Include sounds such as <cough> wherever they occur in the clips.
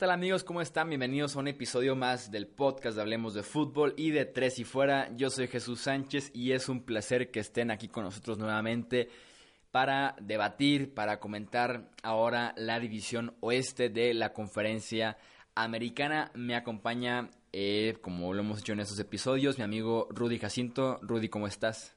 Tal amigos? ¿Cómo están? Bienvenidos a un episodio más del podcast de Hablemos de Fútbol y de Tres y Fuera. Yo soy Jesús Sánchez y es un placer que estén aquí con nosotros nuevamente para debatir, para comentar ahora la división oeste de la conferencia americana. Me acompaña, eh, como lo hemos hecho en estos episodios, mi amigo Rudy Jacinto. Rudy, ¿cómo estás?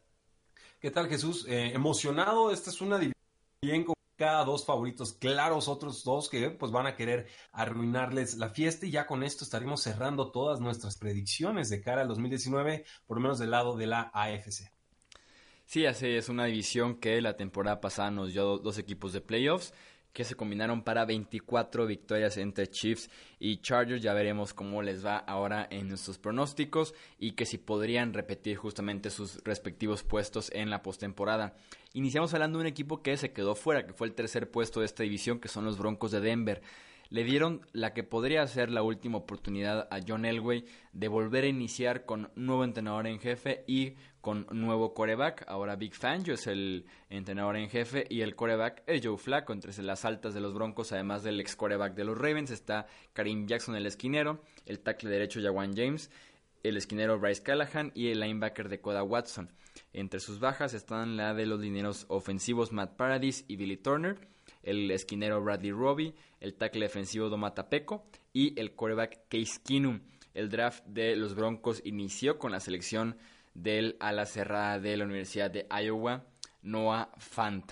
¿Qué tal Jesús? Eh, emocionado, esta es una división bien cada dos favoritos claros, otros dos que pues van a querer arruinarles la fiesta y ya con esto estaremos cerrando todas nuestras predicciones de cara al 2019, por lo menos del lado de la AFC. Sí, así es una división que la temporada pasada nos dio dos equipos de playoffs que se combinaron para 24 victorias entre Chiefs y Chargers. Ya veremos cómo les va ahora en nuestros pronósticos y que si podrían repetir justamente sus respectivos puestos en la postemporada. Iniciamos hablando de un equipo que se quedó fuera, que fue el tercer puesto de esta división, que son los Broncos de Denver le dieron la que podría ser la última oportunidad a John Elway de volver a iniciar con nuevo entrenador en jefe y con nuevo coreback. Ahora Big Fangio es el entrenador en jefe y el coreback es Joe Flacco. Entre las altas de los Broncos, además del ex coreback de los Ravens, está Karim Jackson, el esquinero, el tackle derecho Jawan James, el esquinero Bryce Callahan y el linebacker de Coda Watson. Entre sus bajas están la de los dineros ofensivos Matt Paradis y Billy Turner el esquinero Bradley Robbie, el tackle defensivo Domata Peco y el quarterback Case Keenum. El draft de los Broncos inició con la selección del ala cerrada de la Universidad de Iowa, Noah Fant.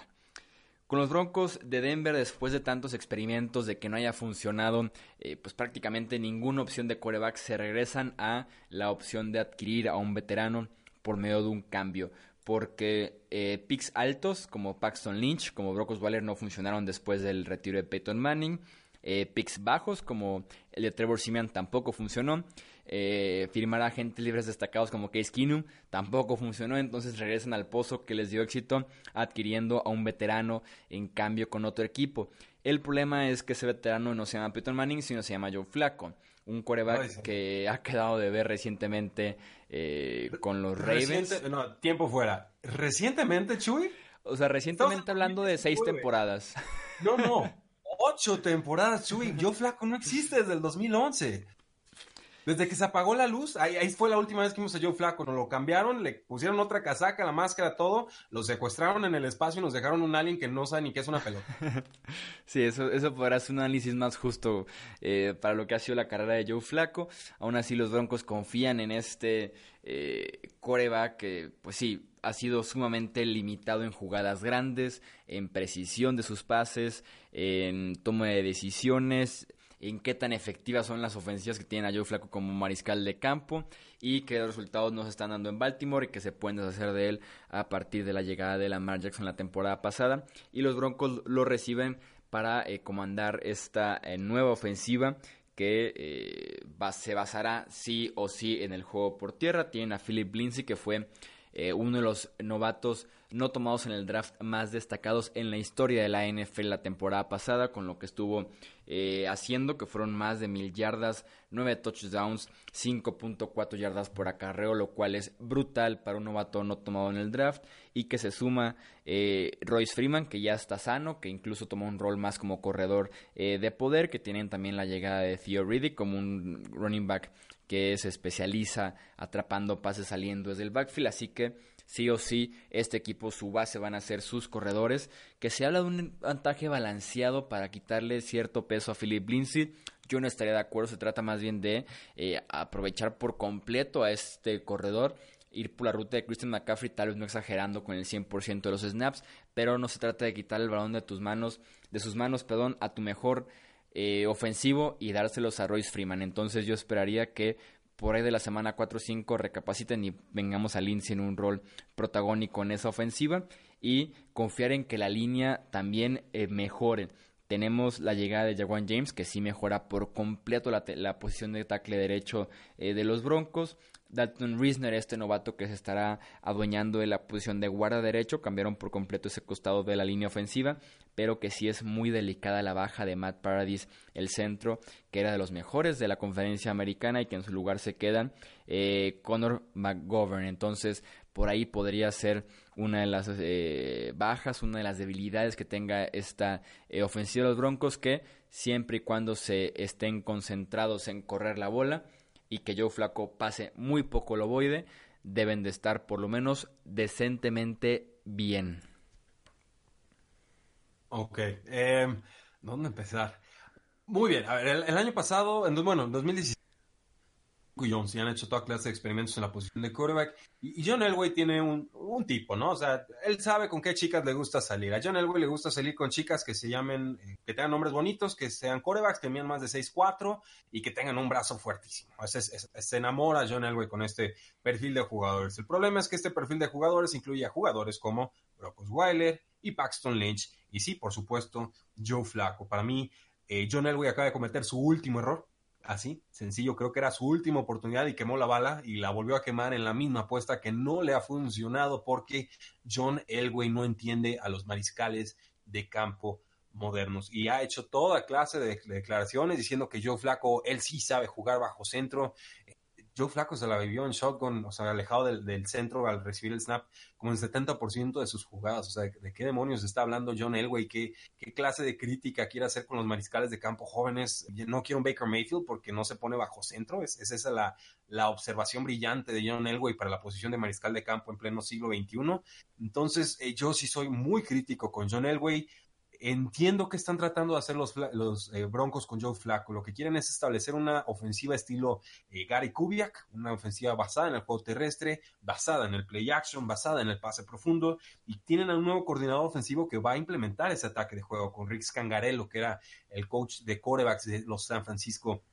Con los Broncos de Denver, después de tantos experimentos de que no haya funcionado, eh, pues prácticamente ninguna opción de quarterback, se regresan a la opción de adquirir a un veterano por medio de un cambio porque eh, picks altos como Paxton Lynch, como Brock Osweiler no funcionaron después del retiro de Peyton Manning. Eh, picks bajos como el de Trevor Simeon tampoco funcionó. Eh, firmar a agentes libres destacados como Case Keenum tampoco funcionó. Entonces regresan al pozo que les dio éxito adquiriendo a un veterano en cambio con otro equipo. El problema es que ese veterano no se llama Peyton Manning, sino se llama Joe Flacco un coreback que ha quedado de ver recientemente eh, con los Ravens. no, tiempo fuera. ¿Recientemente, Chuy? O sea, recientemente hablando de seis temporadas. No, no. <laughs> Ocho temporadas, Chuy. Yo flaco no existe desde el 2011. Desde que se apagó la luz, ahí, fue la última vez que vimos a Joe Flaco. Nos lo cambiaron, le pusieron otra casaca, la máscara, todo. Lo secuestraron en el espacio y nos dejaron un alien que no sabe ni qué es una pelota. <laughs> sí, eso, eso podrá ser un análisis más justo eh, para lo que ha sido la carrera de Joe Flaco. Aún así, los Broncos confían en este eh, coreback que, pues sí, ha sido sumamente limitado en jugadas grandes, en precisión de sus pases, en toma de decisiones en qué tan efectivas son las ofensivas que tiene a Joe Flaco como mariscal de campo y qué resultados nos están dando en Baltimore y que se pueden deshacer de él a partir de la llegada de Lamar Jackson la temporada pasada. Y los Broncos lo reciben para eh, comandar esta eh, nueva ofensiva que eh, se basará sí o sí en el juego por tierra. Tienen a Philip Lindsay que fue uno de los novatos no tomados en el draft más destacados en la historia de la NFL la temporada pasada, con lo que estuvo eh, haciendo, que fueron más de mil yardas, nueve touchdowns, 5.4 yardas por acarreo, lo cual es brutal para un novato no tomado en el draft, y que se suma eh, Royce Freeman, que ya está sano, que incluso tomó un rol más como corredor eh, de poder, que tienen también la llegada de Theo Riddick como un running back que se especializa atrapando pases saliendo desde el backfield, así que sí o sí este equipo, su base van a ser sus corredores, que se habla de un vantaje balanceado para quitarle cierto peso a Philip Lindsay. Yo no estaría de acuerdo, se trata más bien de eh, aprovechar por completo a este corredor ir por la ruta de Christian McCaffrey, tal vez no exagerando con el 100% de los snaps, pero no se trata de quitar el balón de tus manos, de sus manos, perdón, a tu mejor eh, ofensivo y dárselos a Royce Freeman. Entonces yo esperaría que por ahí de la semana 4 o 5 recapaciten y vengamos a Lindsay en un rol protagónico en esa ofensiva y confiar en que la línea también eh, mejore. Tenemos la llegada de Jaguan James, que sí mejora por completo la, posición de tackle derecho eh, de los Broncos. Dalton Risner, este novato que se estará adueñando de la posición de guarda derecho, cambiaron por completo ese costado de la línea ofensiva, pero que sí es muy delicada la baja de Matt Paradis, el centro, que era de los mejores de la conferencia americana y que en su lugar se quedan eh, Connor McGovern. Entonces, por ahí podría ser una de las eh, bajas, una de las debilidades que tenga esta eh, ofensiva de los Broncos, que siempre y cuando se estén concentrados en correr la bola, y que Joe Flaco pase muy poco el ovoide, deben de estar por lo menos decentemente bien. Ok, eh, ¿dónde empezar? Muy bien, a ver, el, año pasado, en, bueno, en 2017, Jones y han hecho toda clase de experimentos en la posición de quarterback. Y, John Elway tiene un, tipo, ¿no? O sea, él sabe con qué chicas le gusta salir. A John Elway le gusta salir con chicas que se llamen, eh, que tengan nombres bonitos, que sean quarterbacks, que midan más de 6'4 y que tengan un brazo fuertísimo. se enamora John Elway con este perfil de jugadores. El problema es que este perfil de jugadores incluye a jugadores como Brock Weiler y Paxton Lynch. Y sí, por supuesto, Joe Flaco. Para mí, eh, John Elway acaba de cometer su último error Así, sencillo, creo que era su última oportunidad y quemó la bala y la volvió a quemar en la misma apuesta que no le ha funcionado porque John Elway no entiende a los mariscales de campo modernos y ha hecho toda clase de declaraciones diciendo que Joe Flaco, él sí sabe jugar bajo centro, Joe Flaco se la vivió en shotgun, o sea, alejado del, centro al recibir el snap, como el 70% de sus jugadas. O sea, ¿de, qué demonios está hablando John Elway? ¿Qué, ¿Qué clase de crítica quiere hacer con los mariscales de campo jóvenes? No quiero un Baker Mayfield porque no se pone bajo centro. Es, esa la, la observación brillante de John Elway para la posición de mariscal de campo en pleno siglo XXI. Entonces, eh, yo sí soy muy crítico con John Elway entiendo que están tratando de hacer los, los eh, Broncos con Joe Flacco. Lo que quieren es establecer una ofensiva estilo eh, Gary Kubiak, una ofensiva basada en el juego terrestre, basada en el play action, basada en el pase profundo, y tienen a un nuevo coordinador ofensivo que va a implementar ese ataque de juego con Rick Scangarello, que era el coach de quarterbacks de los San Francisco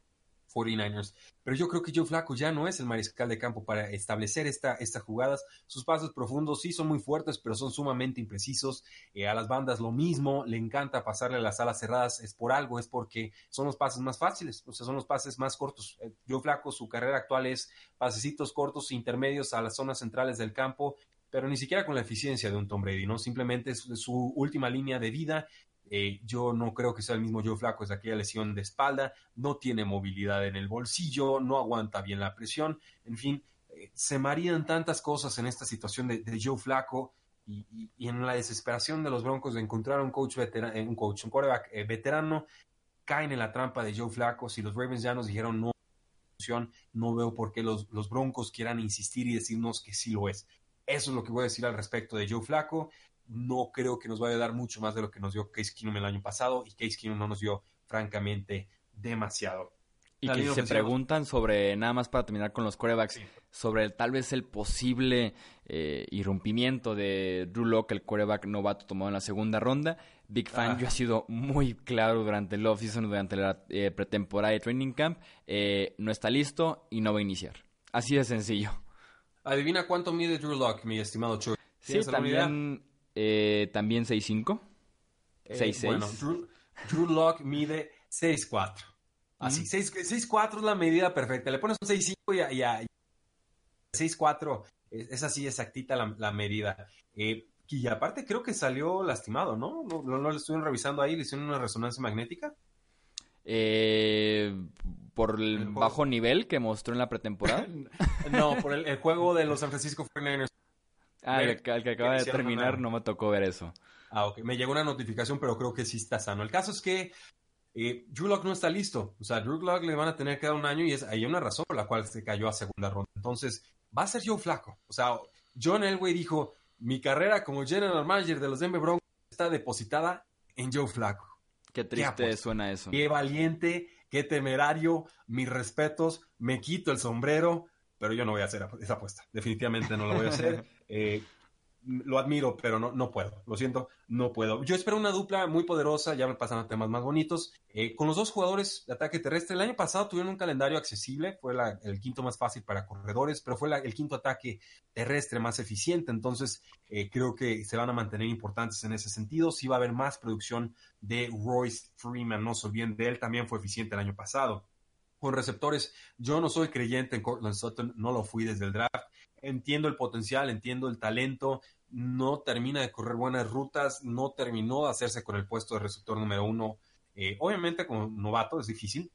49ers. Pero yo creo que Joe Flaco ya no es el mariscal de campo para establecer esta, estas jugadas. Sus pasos profundos sí son muy fuertes, pero son sumamente imprecisos. Eh, a las bandas lo mismo, le encanta pasarle las alas cerradas. Es por algo, es porque son los pases más fáciles, o sea, son los pases más cortos. Eh, Joe Flaco, su carrera actual es pasecitos cortos, intermedios a las zonas centrales del campo pero ni siquiera con la eficiencia de un Tom Brady, ¿no? Simplemente es su última línea de vida eh, yo no creo que sea el mismo Joe Flaco, es aquella lesión de espalda, no tiene movilidad en el bolsillo, no aguanta bien la presión, en fin, eh, se marían tantas cosas en esta situación de, Joe Flaco y, en la desesperación de los Broncos de encontrar un coach veterano, eh, un coach, un quarterback veterano, caen en la trampa de Joe Flaco. Si los Ravens ya nos dijeron no, no veo por qué los, los Broncos quieran insistir y decirnos que sí lo es. Eso es lo que voy a decir al respecto de Joe Flaco no creo que nos vaya a dar mucho más de lo que nos dio Case Keenum el año pasado y Case Keenum no nos dio francamente demasiado. Y que se preguntan sobre, nada más para terminar con los corebacks, sobre tal vez el posible eh, irrumpimiento de Drew Locke, el coreback novato tomado en la segunda ronda. Big Fan, yo ha sido muy claro durante el offseason, durante la eh, pretemporada de training camp. Eh, no está listo y no va a iniciar. Así de sencillo. Adivina cuánto mide Drew Locke, mi estimado Chuy. Sí, también eh, también 6'5". 6'6". Eh, bueno, Drew, Locke mide 6'4". Así, 6'4 es la medida perfecta. Le pones un 6'5 y a, 6'4 es, así exactita la, medida. Eh, y aparte creo que salió lastimado, ¿no? ¿No, lo estuvieron revisando ahí? ¿Le hicieron una resonancia magnética? ¿Por el, bajo nivel que mostró en la pretemporada? <laughs> no, por el, juego de los San Francisco 49ers Ah, el, que, acaba de terminar no me tocó ver eso. Ah, ok. Me llegó una notificación, pero creo que sí está sano. El caso es que eh, Drew Lock no está listo. O sea, Drew Lock le van a tener que dar un año y es, hay una razón por la cual se cayó a segunda ronda. Entonces, va a ser Joe Flaco. O sea, John Elway dijo, mi carrera como general manager de los Denver Broncos está depositada en Joe Flaco. Qué triste suena eso. Qué valiente, qué temerario, mis respetos, me quito el sombrero, pero yo no voy a hacer esa apuesta. Definitivamente no lo voy a hacer. <laughs> Eh, lo admiro, pero no, no puedo. Lo siento, no puedo. Yo espero una dupla muy poderosa, ya me pasan a temas más bonitos. Eh, con los dos jugadores de ataque terrestre, el año pasado tuvieron un calendario accesible, fue el quinto más fácil para corredores, pero fue el quinto ataque terrestre más eficiente. Entonces, eh, creo que se van a mantener importantes en ese sentido. Sí va a haber más producción de Royce Freeman, no se olviden de él, también fue eficiente el año pasado con receptores. Yo no soy creyente en Cortland Sutton, no lo fui desde el draft entiendo el potencial, entiendo el talento, no termina de correr buenas rutas, no terminó de hacerse con el puesto de receptor número uno. Eh, obviamente como novato es difícil,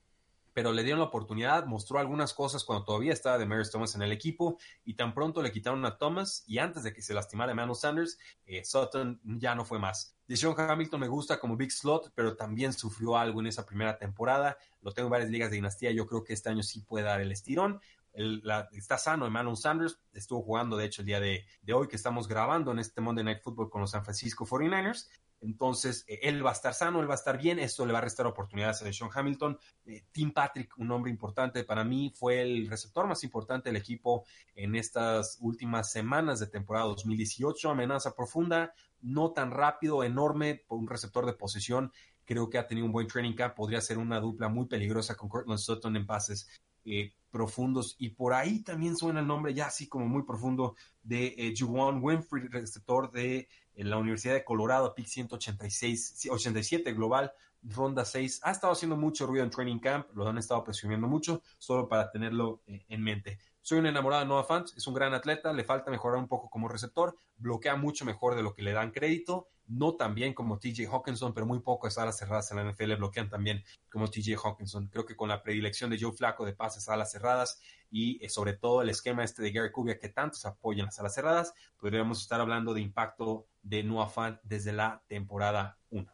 pero le dieron la oportunidad, mostró algunas cosas cuando todavía estaba de Mary Thomas en el equipo y tan pronto le quitaron a Thomas y antes de que se lastimara Emmanuel Sanders, eh, Sutton ya no fue más. Deshaun Hamilton me gusta como big slot, pero también sufrió algo en esa primera temporada. Lo tengo en varias ligas de dinastía, yo creo que este año sí puede dar el estirón está sano Emmanuel Sanders, estuvo jugando de hecho el día de, hoy que estamos grabando en este Monday Night Football con los San Francisco 49ers. Entonces, eh, él va a estar sano, él va a estar bien, esto le va a restar oportunidades a Sean Hamilton. Eh, Tim Patrick, un hombre importante para mí, fue el receptor más importante del equipo en estas últimas semanas de temporada 2018. Amenaza profunda, no tan rápido, enorme, un receptor de posición. Creo que ha tenido un buen training camp, podría ser una dupla muy peligrosa con Cortland Sutton en pases eh, profundos. Y por ahí también suena el nombre ya así como muy profundo de Juwan Winfrey, receptor de eh, la Universidad de Colorado, pick 186, 87 global, ronda 6. Ha estado haciendo mucho ruido en training camp, lo han estado presionando mucho, solo para tenerlo eh, en mente. Soy un enamorado de Noah Fant, es un gran atleta, le falta mejorar un poco como receptor, bloquea mucho mejor de lo que le dan crédito, no tan bien como TJ Hawkinson, pero muy pocas alas cerradas en la NFL bloquean también como TJ Hawkinson. Creo que con la predilección de Joe Flaco de pases a alas cerradas y eh, sobre todo el esquema este de Gary Kubiak que tantos apoyan las alas cerradas, podríamos estar hablando de impacto de Noah Fant desde la temporada 1.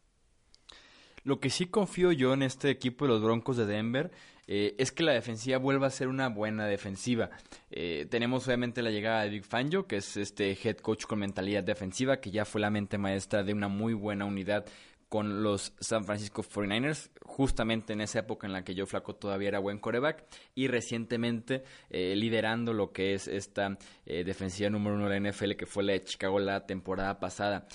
Lo que sí confío yo en este equipo de los Broncos de Denver eh, es que la defensiva vuelva a ser una buena defensiva. Eh, tenemos obviamente la llegada de Big Fangio, que es este head coach con mentalidad defensiva, que ya fue la mente maestra de una muy buena unidad con los San Francisco 49ers, justamente en esa época en la que Joe Flaco todavía era buen coreback, y recientemente eh, liderando lo que es esta defensiva número uno de la NFL, que fue la de Chicago la temporada pasada.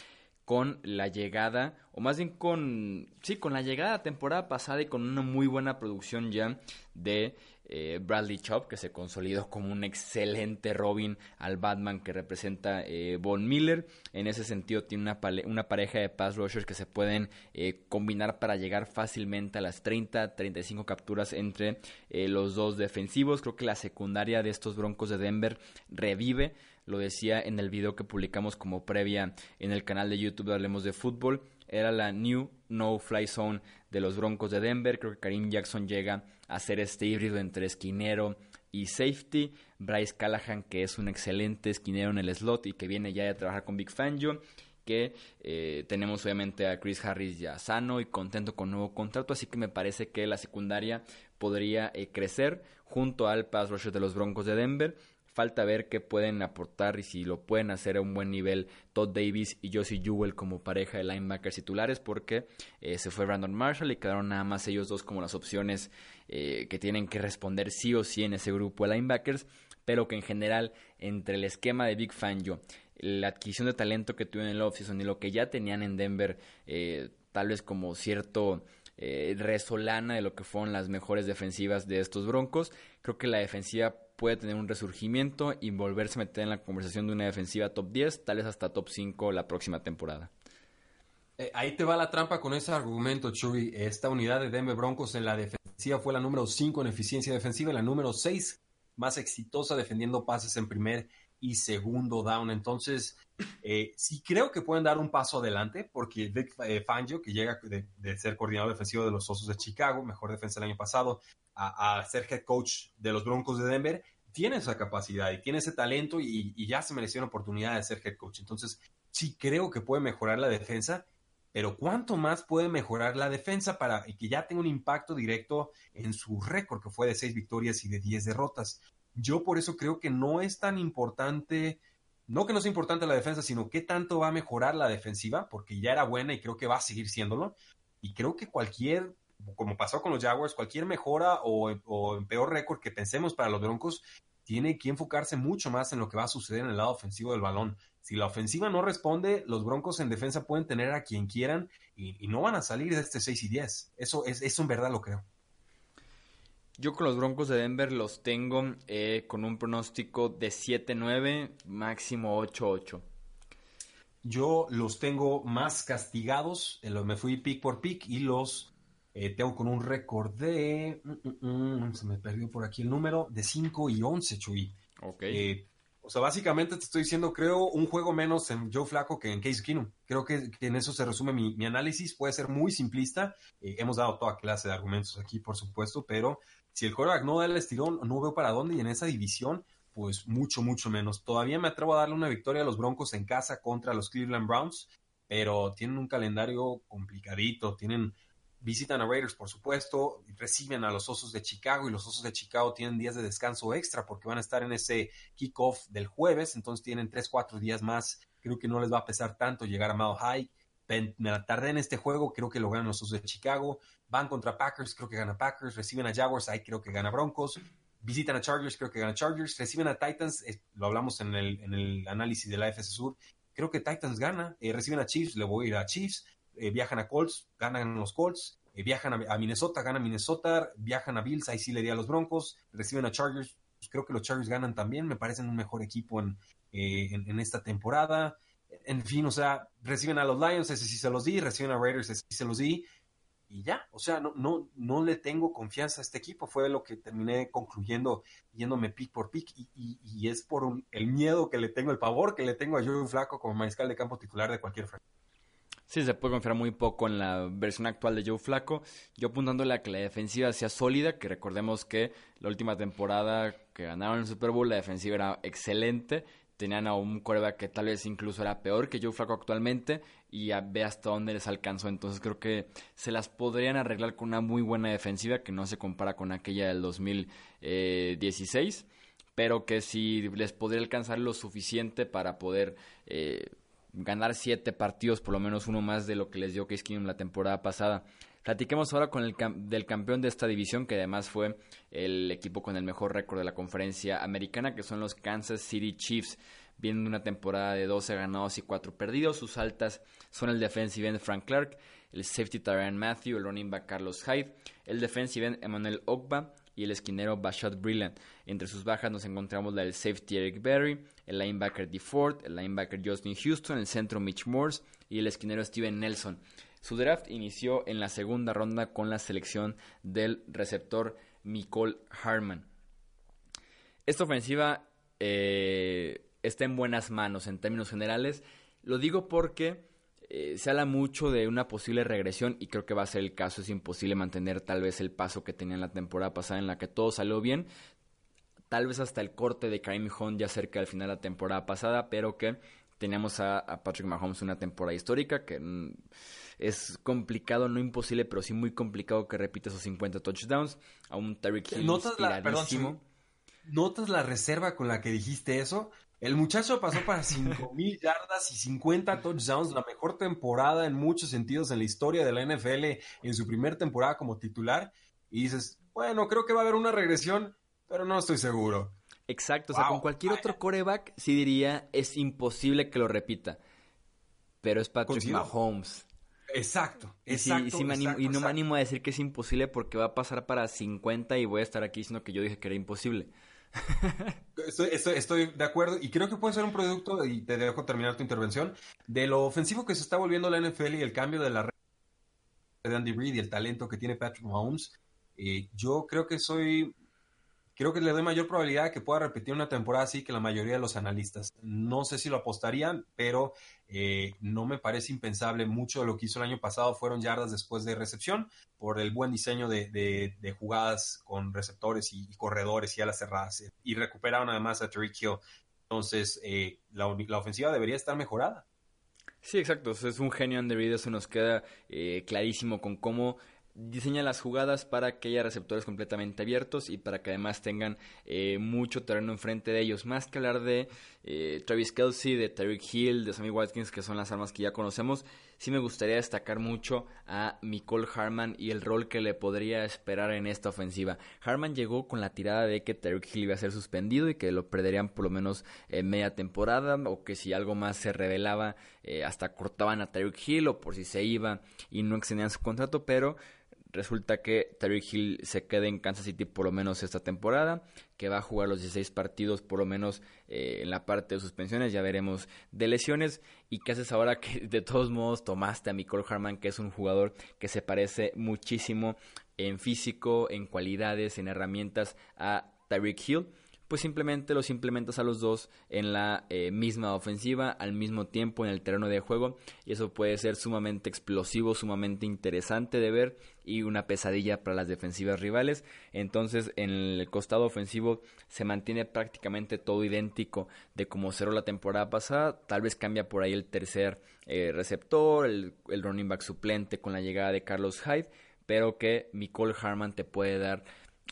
Con la llegada, o más bien con, sí, con la llegada temporada pasada y con una muy buena producción ya de eh, Bradley Chop, que se consolidó como un excelente Robin al Batman que representa eh, Von Miller. En ese sentido, tiene una, una pareja de pass rushers que se pueden eh, combinar para llegar fácilmente a las 30, 35 capturas entre los dos defensivos. Creo que la secundaria de estos Broncos de Denver revive lo decía en el video que publicamos como previa en el canal de YouTube de Hablemos de Fútbol, era la New No Fly Zone de los Broncos de Denver. Creo que Karim Jackson llega a ser este híbrido entre esquinero y safety. Bryce Callahan, que es un excelente esquinero en el slot y que viene ya a trabajar con Big Fangio. Que eh, tenemos obviamente a Chris Harris ya sano y contento con nuevo contrato. Así que me parece que la secundaria podría eh, crecer junto al pass rusher de los Broncos de Denver. Falta ver qué pueden aportar y si lo pueden hacer a un buen nivel Todd Davis y Josie Jewell como pareja de linebackers titulares porque eh, se fue Brandon Marshall y quedaron nada más ellos dos como las opciones eh, que tienen que responder sí o sí en ese grupo de linebackers, pero que en general entre el esquema de Big Fangio, la adquisición de talento que tuvieron en el offseason y lo que ya tenían en Denver, eh, tal vez como cierto resolana de lo que fueron las mejores defensivas de estos Broncos. Creo que la defensiva puede tener un resurgimiento y volverse a meter en la conversación de una defensiva top 10, tal vez hasta top 5 la próxima temporada. Eh, ahí te va la trampa con ese argumento, Chuy. Esta unidad de Denver Broncos en la defensiva fue la número 5 en eficiencia defensiva y la número 6 más exitosa defendiendo pases en primer y segundo down. Entonces, eh, sí creo que pueden dar un paso adelante porque Vic eh, Fangio, que llega de, de, ser coordinador defensivo de los Osos de Chicago, mejor defensa el año pasado, a, ser head coach de los Broncos de Denver, tiene esa capacidad y tiene ese talento y, ya se mereció una oportunidad de ser head coach. Entonces, sí creo que puede mejorar la defensa, pero ¿cuánto más puede mejorar la defensa para que ya tenga un impacto directo en su récord, que fue de seis victorias y de diez derrotas? Yo por eso creo que no es tan importante, no que no sea importante la defensa, sino qué tanto va a mejorar la defensiva, porque ya era buena y creo que va a seguir siéndolo. Y creo que cualquier como pasó con los Jaguars, cualquier mejora o, o peor récord que pensemos para los Broncos, tiene que enfocarse mucho más en lo que va a suceder en el lado ofensivo del balón. Si la ofensiva no responde, los Broncos en defensa pueden tener a quien quieran y, no van a salir de este 6 y 10. Eso, es, eso en verdad lo creo. Yo con los Broncos de Denver los tengo eh, con un pronóstico de 7-9, máximo 8-8. Yo los tengo más castigados, eh, me fui pick por pick y los eh, tengo con un récord de... Mm, mm, mm, se me perdió por aquí el número, de 5 y 11, Chuy. Ok. O sea, básicamente te estoy diciendo, creo un juego menos en Joe Flaco que en Case Keenum. Creo que, en eso se resume mi, análisis. Puede ser muy simplista. Eh, hemos dado toda clase de argumentos aquí, por supuesto, pero si el quarterback no da el estirón, no veo para dónde. Y en esa división, pues mucho, mucho menos. Todavía me atrevo a darle una victoria a los Broncos en casa contra los Cleveland Browns, pero tienen un calendario complicadito. Tienen visitan a Raiders, por supuesto, reciben a los Osos de Chicago y los Osos de Chicago tienen días de descanso extra porque van a estar en ese kickoff del jueves, entonces tienen 3, 4 días más. Creo que no les va a pesar tanto llegar a Mile High. Me la tardé en este juego, creo que lo ganan los Osos de Chicago. Van contra Packers, creo que gana Packers. Reciben a Jaguars, ahí creo que gana Broncos. Visitan a Chargers, creo que gana Chargers. Reciben a Titans, eh, lo hablamos en el, análisis de la FC Sur. Creo que Titans gana. Eh, reciben a Chiefs, le voy a ir a Chiefs eh, viajan a Colts, ganan los Colts, eh, viajan a, Minnesota, ganan Minnesota, viajan a Bills, ahí sí le di a los Broncos, reciben a Chargers, pues creo que los Chargers ganan también, me parecen un mejor equipo en, eh, en, esta temporada. En fin, o sea, reciben a los Lions, ese sí se los di, reciben a Raiders, ese sí se los di, y ya, o sea, no, no, no le tengo confianza a este equipo, fue lo que terminé concluyendo yéndome pick por pick, y, y, es por el miedo que le tengo, el pavor que le tengo a Joe Flaco como mariscal de campo titular de cualquier franquicia. Sí, se puede confiar muy poco en la versión actual de Joe Flaco. Yo apuntándole a que la defensiva sea sólida, que recordemos que la última temporada que ganaron el Super Bowl, la defensiva era excelente. Tenían a un coreback que tal vez incluso era peor que Joe Flaco actualmente y ve hasta dónde les alcanzó. Entonces creo que se las podrían arreglar con una muy buena defensiva que no se compara con aquella del 2016, pero que sí les podría alcanzar lo suficiente para poder... Eh, ganar siete partidos, por lo menos uno más de lo que les dio Case Keenum la temporada pasada. Platiquemos ahora con el del campeón de esta división, que además fue el equipo con el mejor récord de la conferencia americana, que son los Kansas City Chiefs. Vienen una temporada de 12 ganados y 4 perdidos. Sus altas son el defensive end Frank Clark, el safety Tyrann Matthew, el running back Carlos Hyde, el defensive end Emmanuel Ogba, y el esquinero Bashad Brilliant. Entre sus bajas nos encontramos la del safety Eric Berry, el linebacker DeFord, el linebacker Justin Houston, el centro Mitch Morse y el esquinero Steven Nelson. Su draft inició en la segunda ronda con la selección del receptor Nicole Harman. Esta ofensiva eh, está en buenas manos en términos generales. Lo digo porque eh, se habla mucho de una posible regresión y creo que va a ser el caso. Es imposible mantener tal vez el paso que tenía en la temporada pasada en la que todo salió bien. Tal vez hasta el corte de Karim Hunt ya cerca del final de la temporada pasada, pero que teníamos a, Patrick Mahomes una temporada histórica que mm, es complicado, no imposible, pero sí muy complicado que repita esos 50 touchdowns. A un Tyreek Hill ¿Notas la, ¿Notas la reserva con la que dijiste eso? El muchacho pasó para 5.000 <laughs> yardas y 50 touchdowns, la mejor temporada en muchos sentidos en la historia de la NFL en su primera temporada como titular. Y dices, bueno, creo que va a haber una regresión, pero no estoy seguro. Exacto, o sea, con cualquier otro coreback sí diría, es imposible que lo repita. Pero es Patrick Mahomes. Exacto, exacto, y no me animo a decir que es imposible porque va a pasar para 50 y voy a estar aquí diciendo que yo dije que era imposible. Estoy, de acuerdo y creo que puede ser un producto, y te dejo terminar tu intervención, de lo ofensivo que se está volviendo la NFL y el cambio de la red de Andy Reid y el talento que tiene Patrick Mahomes. Eh, yo creo que soy creo que le doy mayor probabilidad de que pueda repetir una temporada así que la mayoría de los analistas. No sé si lo apostarían, pero eh, no me parece impensable. Mucho de lo que hizo el año pasado fueron yardas después de recepción por el buen diseño de, jugadas con receptores y, corredores y alas cerradas. Y recuperaron además a Tariq Hill. Entonces, eh, la, ofensiva debería estar mejorada. Sí, exacto. Es un genio Reid, eso nos queda eh, clarísimo con cómo diseña las jugadas para que haya receptores completamente abiertos y para que además tengan eh, mucho terreno enfrente de ellos. Más que hablar de eh, Travis Kelsey, de Tyreek Hill, de Sammy Watkins, que son las armas que ya conocemos, sí me gustaría destacar mucho a Nicole Harman y el rol que le podría esperar en esta ofensiva. Harman llegó con la tirada de que Tyreek Hill iba a ser suspendido y que lo perderían por lo menos en media temporada o que si algo más se revelaba eh, hasta cortaban a Tyreek Hill o por si se iba y no extendían su contrato, pero Resulta que Tyreek Hill se queda en Kansas City por lo menos esta temporada, que va a jugar los 16 partidos por lo menos eh, en la parte de suspensiones, ya veremos de lesiones. ¿Y qué haces ahora que de todos modos tomaste a Nicole Harman, que es un jugador que se parece muchísimo en físico, en cualidades, en herramientas a Tyreek Hill? pues simplemente los implementas a los dos en la eh, misma ofensiva al mismo tiempo en el terreno de juego y eso puede ser sumamente explosivo, sumamente interesante de ver y una pesadilla para las defensivas rivales. Entonces en el costado ofensivo se mantiene prácticamente todo idéntico de como cerró la temporada pasada, tal vez cambia por ahí el tercer eh, receptor, el, running back suplente con la llegada de Carlos Hyde, pero que Nicole Harman te puede dar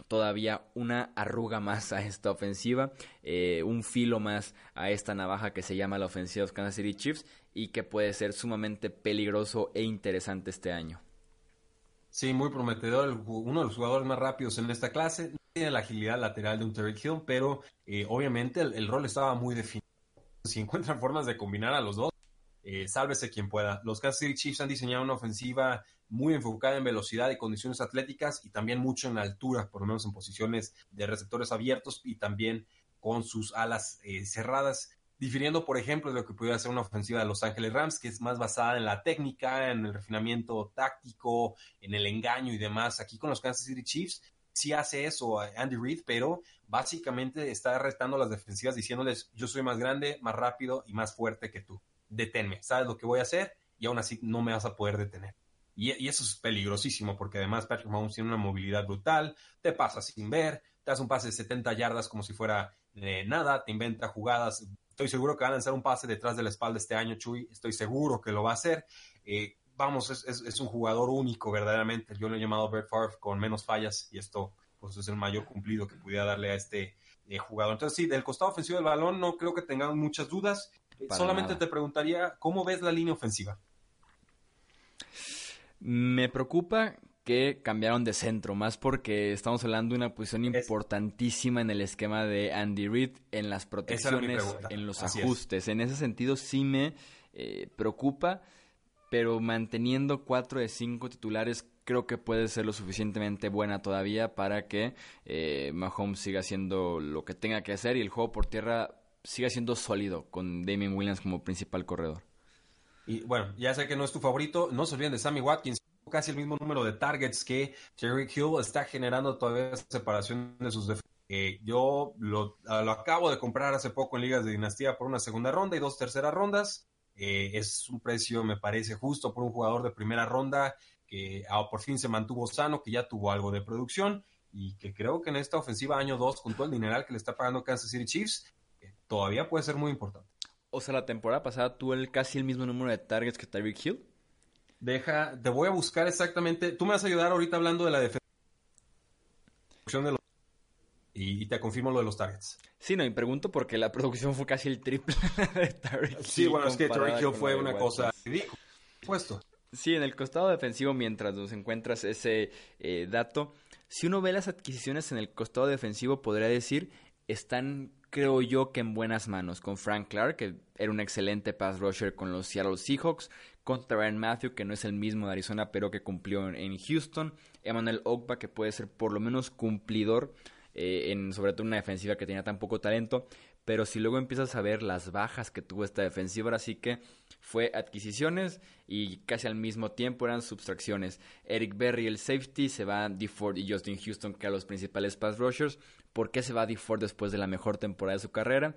todavía una arruga más a esta ofensiva, eh, un filo más a esta navaja que se llama la ofensiva de los Kansas City Chiefs y que puede ser sumamente peligroso e interesante este año. Sí, muy prometedor, uno de los jugadores más rápidos en esta clase, tiene la agilidad lateral de un Terry Hill, pero eh, obviamente el, rol estaba muy definido. Si encuentran formas de combinar a los dos, eh, sálvese quien pueda. Los Kansas City Chiefs han diseñado una ofensiva muy enfocada en velocidad y condiciones atléticas y también mucho en altura, por lo menos en posiciones de receptores abiertos y también con sus alas eh, cerradas, difiriendo, por ejemplo, de lo que pudiera ser una ofensiva de Los Ángeles Rams, que es más basada en la técnica, en el refinamiento táctico, en el engaño y demás. Aquí con los Kansas City Chiefs sí hace eso Andy Reid, pero básicamente está restando las defensivas diciéndoles, yo soy más grande, más rápido y más fuerte que tú. Deténme, sabes lo que voy a hacer y aún así no me vas a poder detener. Y, eso es peligrosísimo porque además Patrick Mahomes tiene una movilidad brutal, te pasa sin ver, te hace un pase de 70 yardas como si fuera nada, te inventa jugadas. Estoy seguro que va a lanzar un pase detrás de la espalda este año, Chuy. Estoy seguro que lo va a hacer. Eh, vamos, es, un jugador único verdaderamente. Yo lo he llamado Brett Favre con menos fallas y esto pues, es el mayor cumplido que pudiera darle a este eh, jugador. Entonces, sí, del costado ofensivo del balón no creo que tengamos muchas dudas. Solamente te preguntaría, ¿cómo ves la línea ofensiva? Me preocupa que cambiaron de centro, más porque estamos hablando de una posición importantísima en el esquema de Andy Reid, en las protecciones, en los ajustes. En ese sentido sí me eh, preocupa, pero manteniendo cuatro de cinco titulares creo que puede ser lo suficientemente buena todavía para que eh, Mahomes siga haciendo lo que tenga que hacer y el juego por tierra siga siendo sólido con Damien Williams como principal corredor. Y bueno, ya sé que no es tu favorito, no se olviden de Sammy Watkins, casi el mismo número de targets que Terry Hill está generando todavía separación de sus defensas. Yo lo, lo, acabo de comprar hace poco en ligas de dinastía por una segunda ronda y dos terceras rondas. Eh, es un precio, me parece, justo por un jugador de primera ronda que ah, por fin se mantuvo sano, que ya tuvo algo de producción y que creo que en esta ofensiva año 2, con todo el dineral que le está pagando Kansas City Chiefs, eh, todavía puede ser muy importante. O sea, la temporada pasada tuvo el, casi el mismo número de targets que Tyreek Hill. Deja, te voy a buscar exactamente. Tú me vas a ayudar ahorita hablando de la defensa. De los, y, te confirmo lo de los targets. Sí, no, y pregunto porque la producción fue casi el triple <laughs> de Tyreek Sí, bueno, es que Hill fue una cosa ridícula. Puesto. Sí, en el costado defensivo, mientras nos encuentras ese eh, dato, si uno ve las adquisiciones en el costado defensivo, podría decir, están creo yo que en buenas manos con Frank Clark, que era un excelente pass rusher con los Seattle Seahawks, con Terran Matthew, que no es el mismo de Arizona, pero que cumplió en Houston, Emmanuel Ogba, que puede ser por lo menos cumplidor eh, en sobre todo una defensiva que tenía tan poco talento, pero si luego empiezas a ver las bajas que tuvo esta defensiva, ahora sí que fue adquisiciones y casi al mismo tiempo eran subtracciones. Eric Berry, el safety, se va a DeFord y Justin Houston, que eran los principales pass rushers. ¿Por qué se va a DeFord después de la mejor temporada de su carrera?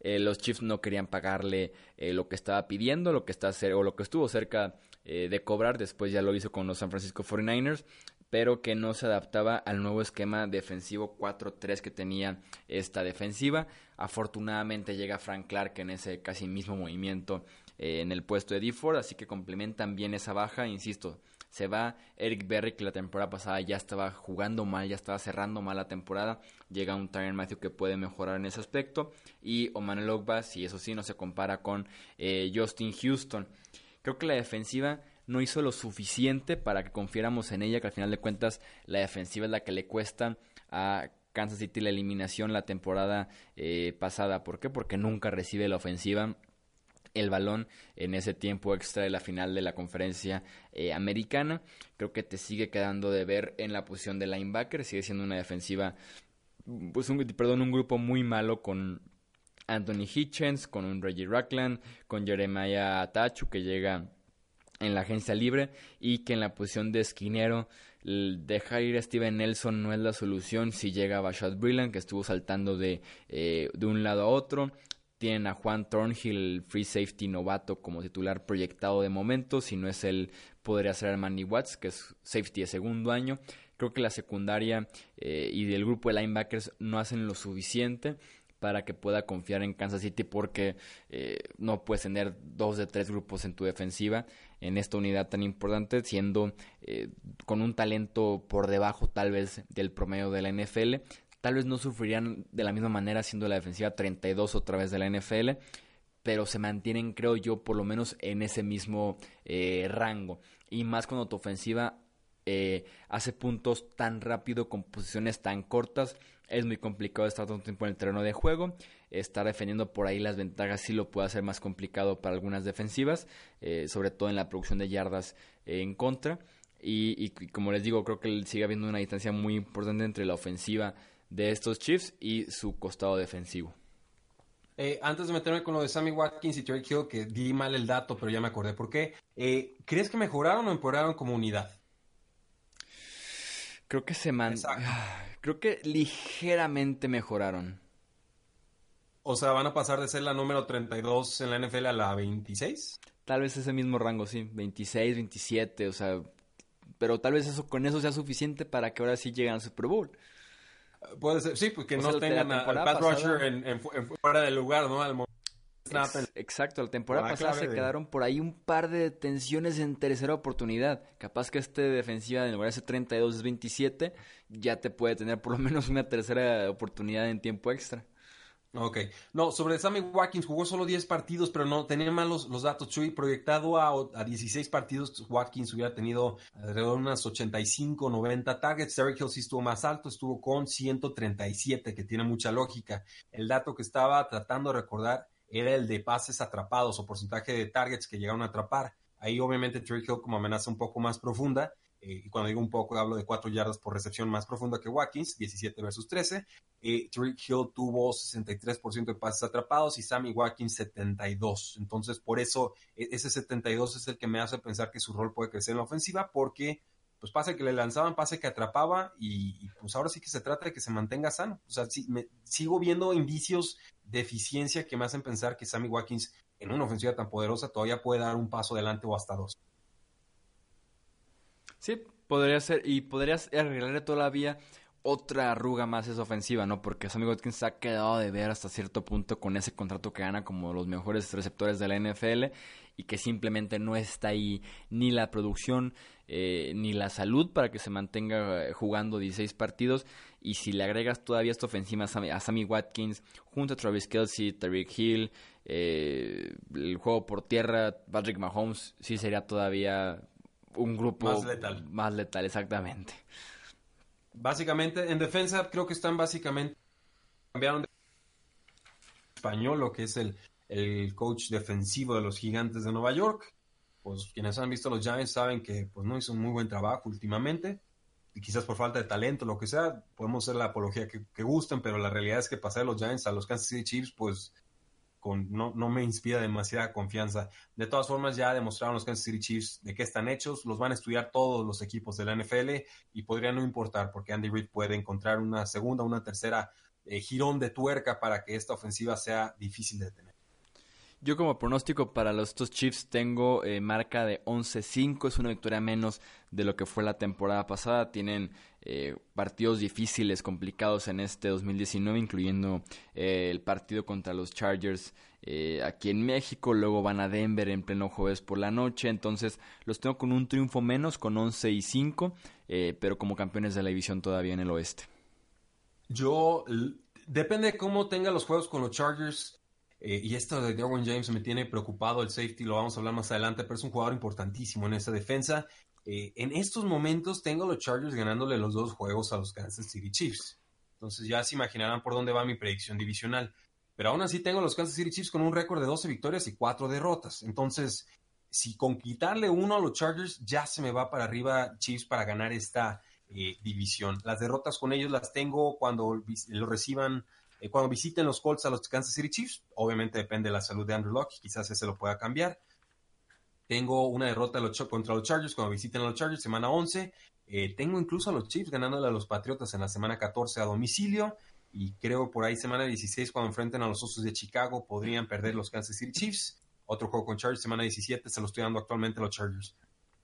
Eh, los Chiefs no querían pagarle eh, lo que estaba pidiendo, lo que está o lo que estuvo cerca eh, de cobrar. Después ya lo hizo con los San Francisco 49ers pero que no se adaptaba al nuevo esquema defensivo 4-3 que tenía esta defensiva. Afortunadamente llega Frank Clark en ese casi mismo movimiento en el puesto de DeFord, así que complementan bien esa baja, insisto, Se va Eric Berry, que la temporada pasada ya estaba jugando mal, ya estaba cerrando mal la temporada. Llega un Tyron Matthew que puede mejorar en ese aspecto. Y Oman Ogba, si eso sí, no se compara con eh, Justin Houston. Creo que la defensiva no hizo lo suficiente para que confiáramos en ella, que al final de cuentas la defensiva es la que le cuesta a Kansas City la eliminación la temporada eh, pasada. ¿Por qué? Porque nunca recibe la ofensiva el balón en ese tiempo extra de la final de la conferencia eh, americana. Creo que te sigue quedando de ver en la posición de linebacker. Sigue siendo una defensiva, pues un, perdón, un grupo muy malo con Anthony Hitchens, con un Reggie Rackland, con Jeremiah Tachu que llega en la agencia libre y que en la posición de esquinero dejar ir a Steven Nelson no es la solución si llega Bashad Brilland que estuvo saltando de, eh, de un lado a otro tienen a Juan Thornhill, free safety novato, como titular proyectado de momento. Si no es él, podría ser Manny Watts, que es safety de segundo año. Creo que la secundaria eh, y del grupo de linebackers no hacen lo suficiente para que pueda confiar en Kansas City porque eh, no puedes tener dos de tres grupos en tu defensiva en esta unidad tan importante, siendo eh, con un talento por debajo tal vez del promedio de la NFL tal vez no sufrirían de la misma manera siendo la defensiva 32 otra vez de la NFL, pero se mantienen, creo yo, por lo menos en ese mismo eh, rango. Y más cuando tu ofensiva eh, hace puntos tan rápido con posiciones tan cortas, es muy complicado estar tanto tiempo en el terreno de juego. Estar defendiendo por ahí las ventajas sí lo puede hacer más complicado para algunas defensivas, eh, sobre todo en la producción de yardas en contra. Y, y, como les digo, creo que sigue habiendo una distancia muy importante entre la ofensiva de estos Chiefs y su costado defensivo. Eh, antes de meterme con lo de Sammy Watkins y Terry Hill, que di mal el dato, pero ya me acordé por qué. Eh, ¿Crees que mejoraron o empeoraron como unidad? Creo que se man... Creo que ligeramente mejoraron. O sea, ¿van a pasar de ser la número 32 en la NFL a la 26? Tal vez ese mismo rango, sí. 26, 27, o sea... Pero tal vez eso con eso sea suficiente para que ahora sí lleguen al Super Bowl. Puede ser, sí, porque no tengan al Pat Rusher en, fuera del lugar, ¿no? Al exacto, la temporada pasada se quedaron por ahí un par de detenciones en tercera oportunidad. Capaz que este defensiva, en lugar de ser 32 es 27, ya te puede tener por lo menos una tercera oportunidad en tiempo extra. Ok. No, sobre Sammy Watkins jugó solo 10 partidos, pero no tenía malos los datos. Chuy, proyectado a, a 16 partidos, Watkins hubiera tenido alrededor de unas 85, 90 targets. Derek Hill sí estuvo más alto, estuvo con 137, que tiene mucha lógica. El dato que estaba tratando de recordar era el de pases atrapados o porcentaje de targets que llegaron a atrapar. Ahí obviamente Derek Hill como amenaza un poco más profunda eh, y cuando digo un poco, hablo de cuatro yardas por recepción más profunda que Watkins, 17 versus 13. Eh, Hill tuvo 63% de pases atrapados y Sammy Watkins 72. Entonces, por eso, e, ese 72 es el que me hace pensar que su rol puede crecer en la ofensiva, porque pues pase que le lanzaban, pase que atrapaba y, pues ahora sí que se trata de que se mantenga sano. O sea, me, sigo viendo indicios de eficiencia que me hacen pensar que Sammy Watkins en una ofensiva tan poderosa todavía puede dar un paso adelante o hasta dos. Sí, podría ser, y podrías arreglarle todavía otra arruga más esa ofensiva, ¿no? Porque Sammy Watkins se ha quedado de ver hasta cierto punto con ese contrato que gana como los mejores receptores de la NFL y que simplemente no está ahí ni la producción eh, ni la salud para que se mantenga eh, jugando 16 partidos. Y si le agregas todavía esta ofensiva a Sammy, Watkins junto a Travis Kelsey, Tariq Hill, eh, el juego por tierra, Patrick Mahomes, sí sería todavía un grupo más letal. Más letal, exactamente. Básicamente, en defensa creo que están básicamente cambiaron de español, lo que es el, el coach defensivo de los gigantes de Nueva York. Pues quienes han visto los Giants saben que pues no hizo un muy buen trabajo últimamente. Y quizás por falta de talento, lo que sea, podemos hacer la apología que, que gusten, pero la realidad es que pasar de los Giants a los Kansas City Chiefs, pues no, me inspira demasiada confianza. De todas formas, ya demostraron los Kansas City Chiefs de qué están hechos, los van a estudiar todos los equipos de la NFL y podría no importar porque Andy Reid puede encontrar una segunda, una tercera eh, girón de tuerca para que esta ofensiva sea difícil de tener. Yo como pronóstico para los, estos Chiefs tengo eh, marca de 11-5, es una victoria menos de lo que fue la temporada pasada. Tienen eh, partidos difíciles, complicados en este 2019, incluyendo eh, el partido contra los Chargers eh, aquí en México, luego van a Denver en pleno jueves por la noche, entonces los tengo con un triunfo menos, con 11 y 5, pero como campeones de la división todavía en el oeste. Yo, depende de cómo tenga los juegos con los Chargers, y esto de Derwin James me tiene preocupado, el safety lo vamos a hablar más adelante, pero es un jugador importantísimo en esa defensa. Eh, en estos momentos tengo los Chargers ganándole los dos juegos a los Kansas City Chiefs. Entonces ya se imaginarán por dónde va mi predicción divisional. Pero aún así tengo los Kansas City Chiefs con un récord de 12 victorias y 4 derrotas. Entonces, si con quitarle uno a los Chargers ya se me va para arriba Chiefs para ganar esta eh, división. Las derrotas con ellos las tengo cuando lo reciban, eh, cuando visiten los Colts a los Kansas City Chiefs. Obviamente depende de la salud de Andrew Locke, quizás ese lo pueda cambiar. Tengo una derrota contra los Chargers cuando visiten a los Chargers, semana 11. Eh, tengo incluso a los Chiefs ganándole a los Patriotas en la semana 14 a domicilio. Y creo por ahí semana 16 cuando enfrenten a los Osos de Chicago podrían perder los Kansas City Chiefs. Otro juego con Chargers semana 17 se lo estoy dando actualmente a los Chargers.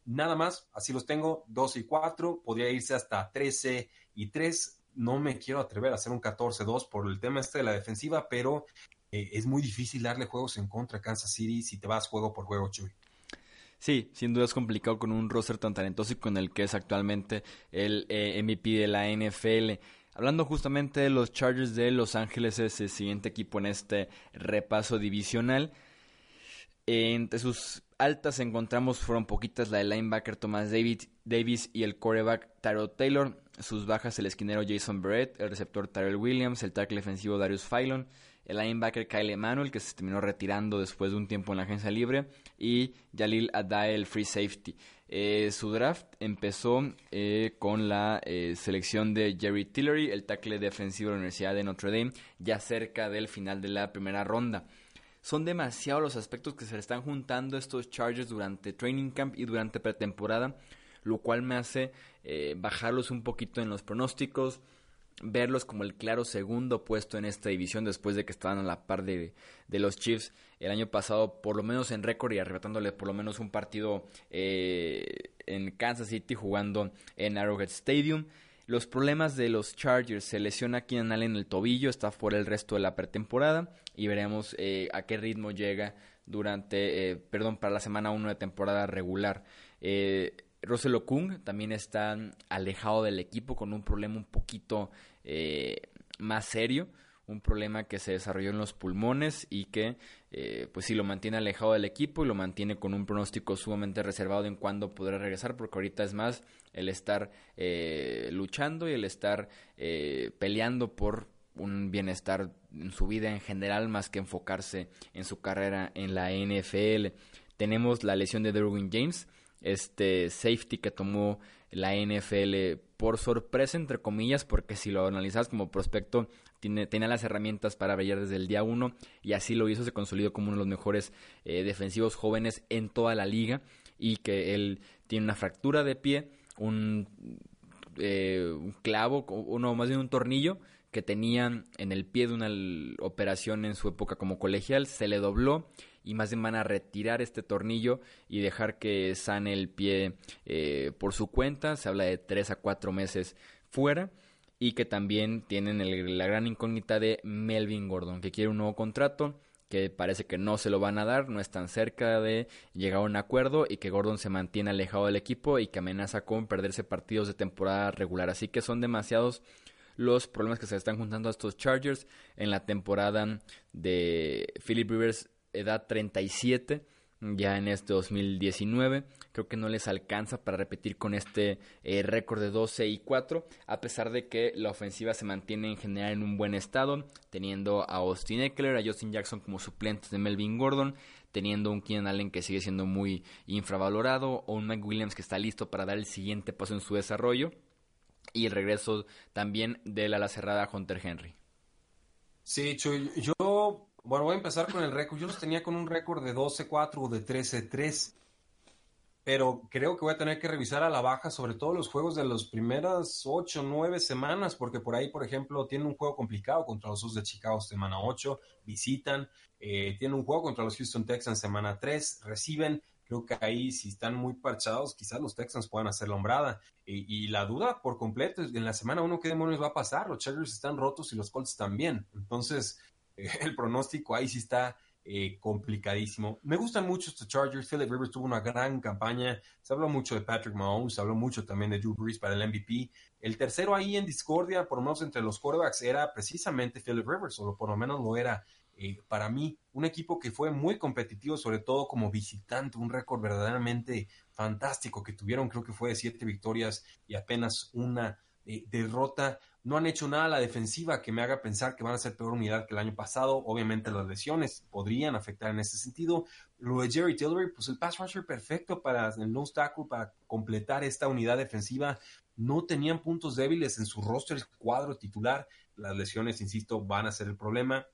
Nada más, así los tengo, 12 y 4, podría irse hasta 13 y 3. No me quiero atrever a hacer un 14-2 por el tema este de la defensiva, pero eh, es muy difícil darle juegos en contra a Kansas City si te vas juego por juego, Chuy. Sí, sin duda es complicado con un roster tan talentoso y con el que es actualmente el eh, MVP de la NFL. Hablando justamente de los Chargers de Los Ángeles, es el siguiente equipo en este repaso divisional. Entre sus altas encontramos fueron poquitas la de linebacker Thomas David, Davis y el quarterback Tyrell Taylor. Sus bajas el esquinero Jason Barrett, el receptor Tyrell Williams, el tackle defensivo Darius Phylon, el linebacker Kyle Emanuel, que se terminó retirando después de un tiempo en la agencia libre, y Jalil Adae, el free safety. Eh, su draft empezó eh, con la eh, selección de Jerry Tillery, el tackle defensivo de la Universidad de Notre Dame, ya cerca del final de la primera ronda. Son demasiados los aspectos que se le están juntando estos Chargers durante training camp y durante pretemporada, lo cual me hace bajarlos un poquito en los pronósticos, verlos como el claro segundo puesto en esta división después de que estaban a la par de, los Chiefs el año pasado, por lo menos en récord y arrebatándole por lo menos un partido eh, en Kansas City jugando en Arrowhead Stadium. Los problemas de los Chargers, se lesiona Keenan Allen en el tobillo, está fuera el resto de la pretemporada y veremos eh, a qué ritmo llega durante, eh, perdón, para la semana 1 de temporada regular. Russell Okung también está alejado del equipo con un problema un poquito eh, más serio, un problema que se desarrolló en los pulmones y que eh, pues sí lo mantiene alejado del equipo y lo mantiene con un pronóstico sumamente reservado en cuándo podrá regresar porque ahorita es más el estar eh, luchando y el estar peleando por un bienestar en su vida en general más que enfocarse en su carrera en la NFL. Tenemos la lesión de Derwin James, este safety que tomó la NFL por sorpresa, entre comillas, porque si lo analizas como prospecto, tiene, tenía las herramientas para brillar desde el día uno y así lo hizo, se consolidó como uno de los mejores eh, defensivos jóvenes en toda la liga y que él tiene una fractura de pie, un, eh, un clavo, uno más bien un tornillo que tenía en el pie de una operación en su época como colegial, se le dobló y más bien van a retirar este tornillo y dejar que sane el pie eh, por su cuenta. Se habla de 3 a 4 meses fuera y que también tienen la gran incógnita de Melvin Gordon, que quiere un nuevo contrato que parece que no se lo van a dar, no están cerca de llegar a un acuerdo y que Gordon se mantiene alejado del equipo y que amenaza con perderse partidos de temporada regular. Así que son demasiados los problemas que se están juntando a estos Chargers en la temporada de Philip Rivers edad 37 ya en este 2019. Creo que no les alcanza para repetir con este eh, récord de 12 y 4, a pesar de que la ofensiva se mantiene en general en un buen estado, teniendo a Austin Eckler, a Justin Jackson como suplentes de Melvin Gordon, teniendo un Keenan Allen que sigue siendo muy infravalorado, o un Mike Williams que está listo para dar el siguiente paso en su desarrollo, y el regreso también de la ala cerrada Hunter Henry. Sí, yo bueno, voy a empezar con el récord. Yo los tenía con un récord de 12-4 o de 13-3. Pero creo que voy a tener que revisar a la baja, sobre todo los juegos de las primeras 8 9 semanas, porque por ahí, por ejemplo, tienen un juego complicado contra los Usos de Chicago semana 8, visitan, eh, tienen un juego contra los Houston Texans semana 3, reciben, Creo que ahí, si están muy parchados, quizás los Texans puedan hacer la hombrada. Y, la duda por completo, en la semana uno, ¿qué demonios va a pasar? Los Chargers están rotos y los Colts también. Entonces, <laughs> el pronóstico ahí sí está eh, complicadísimo. Me gustan mucho estos Chargers. Philip Rivers tuvo una gran campaña. Se habló mucho de Patrick Mahomes, se habló mucho también de Drew Brees para el MVP. El tercero ahí en discordia, por lo menos entre los quarterbacks, era precisamente Philip Rivers, o por lo menos lo era eh, para mí. Un equipo que fue muy competitivo, sobre todo como visitante, un récord verdaderamente fantástico que tuvieron, creo que fue de siete victorias y apenas una eh, derrota. No han hecho nada a la defensiva que me haga pensar que van a ser peor unidad que el año pasado. Obviamente las lesiones podrían afectar en ese sentido. Lo de Jerry Tillery, pues el pass rusher perfecto para el nose tackle, para completar esta unidad defensiva. No tenían puntos débiles en su roster cuadro titular. Las lesiones, insisto, van a ser el problema.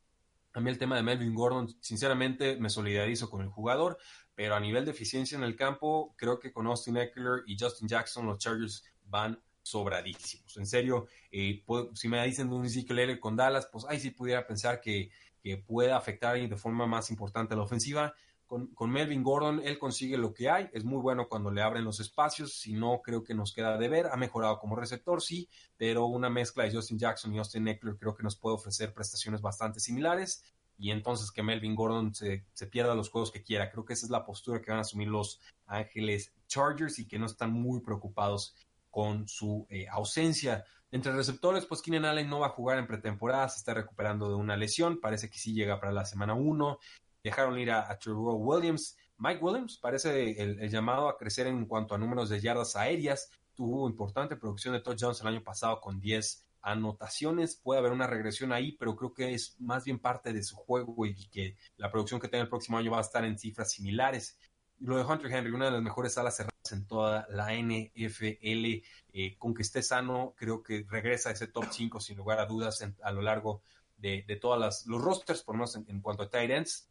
A mí el tema de Melvin Gordon, sinceramente, me solidarizo con el jugador, pero a nivel de eficiencia en el campo, creo que con Austin Eckler y Justin Jackson los Chargers van sobradísimos. En serio, eh, si me dicen de un Ezekiel con Dallas, pues ahí sí pudiera pensar que, que pueda afectar de forma más importante a la ofensiva. Con, con, Melvin Gordon, él consigue lo que hay, es muy bueno cuando le abren los espacios, si no, creo que nos queda de ver, ha mejorado como receptor, sí, pero una mezcla de Justin Jackson y Austin Eckler creo que nos puede ofrecer prestaciones bastante similares, y entonces que Melvin Gordon se, se pierda los juegos que quiera, creo que esa es la postura que van a asumir los Ángeles Chargers y que no están muy preocupados con su eh, ausencia. Entre receptores, pues Keenan Allen no va a jugar en pretemporada, se está recuperando de una lesión, parece que sí llega para la semana 1. Dejaron ir a, a Williams. Mike Williams parece el, llamado a crecer en cuanto a números de yardas aéreas. Tuvo importante producción de touchdowns el año pasado con 10 anotaciones. Puede haber una regresión ahí, pero creo que es más bien parte de su juego y que la producción que tenga el próximo año va a estar en cifras similares. Lo de Hunter Henry, una de las mejores alas cerradas en toda la NFL. Eh, con que esté sano, creo que regresa a ese top 5 sin lugar a dudas a lo largo de, de todos los rosters, por lo en, cuanto a tight ends.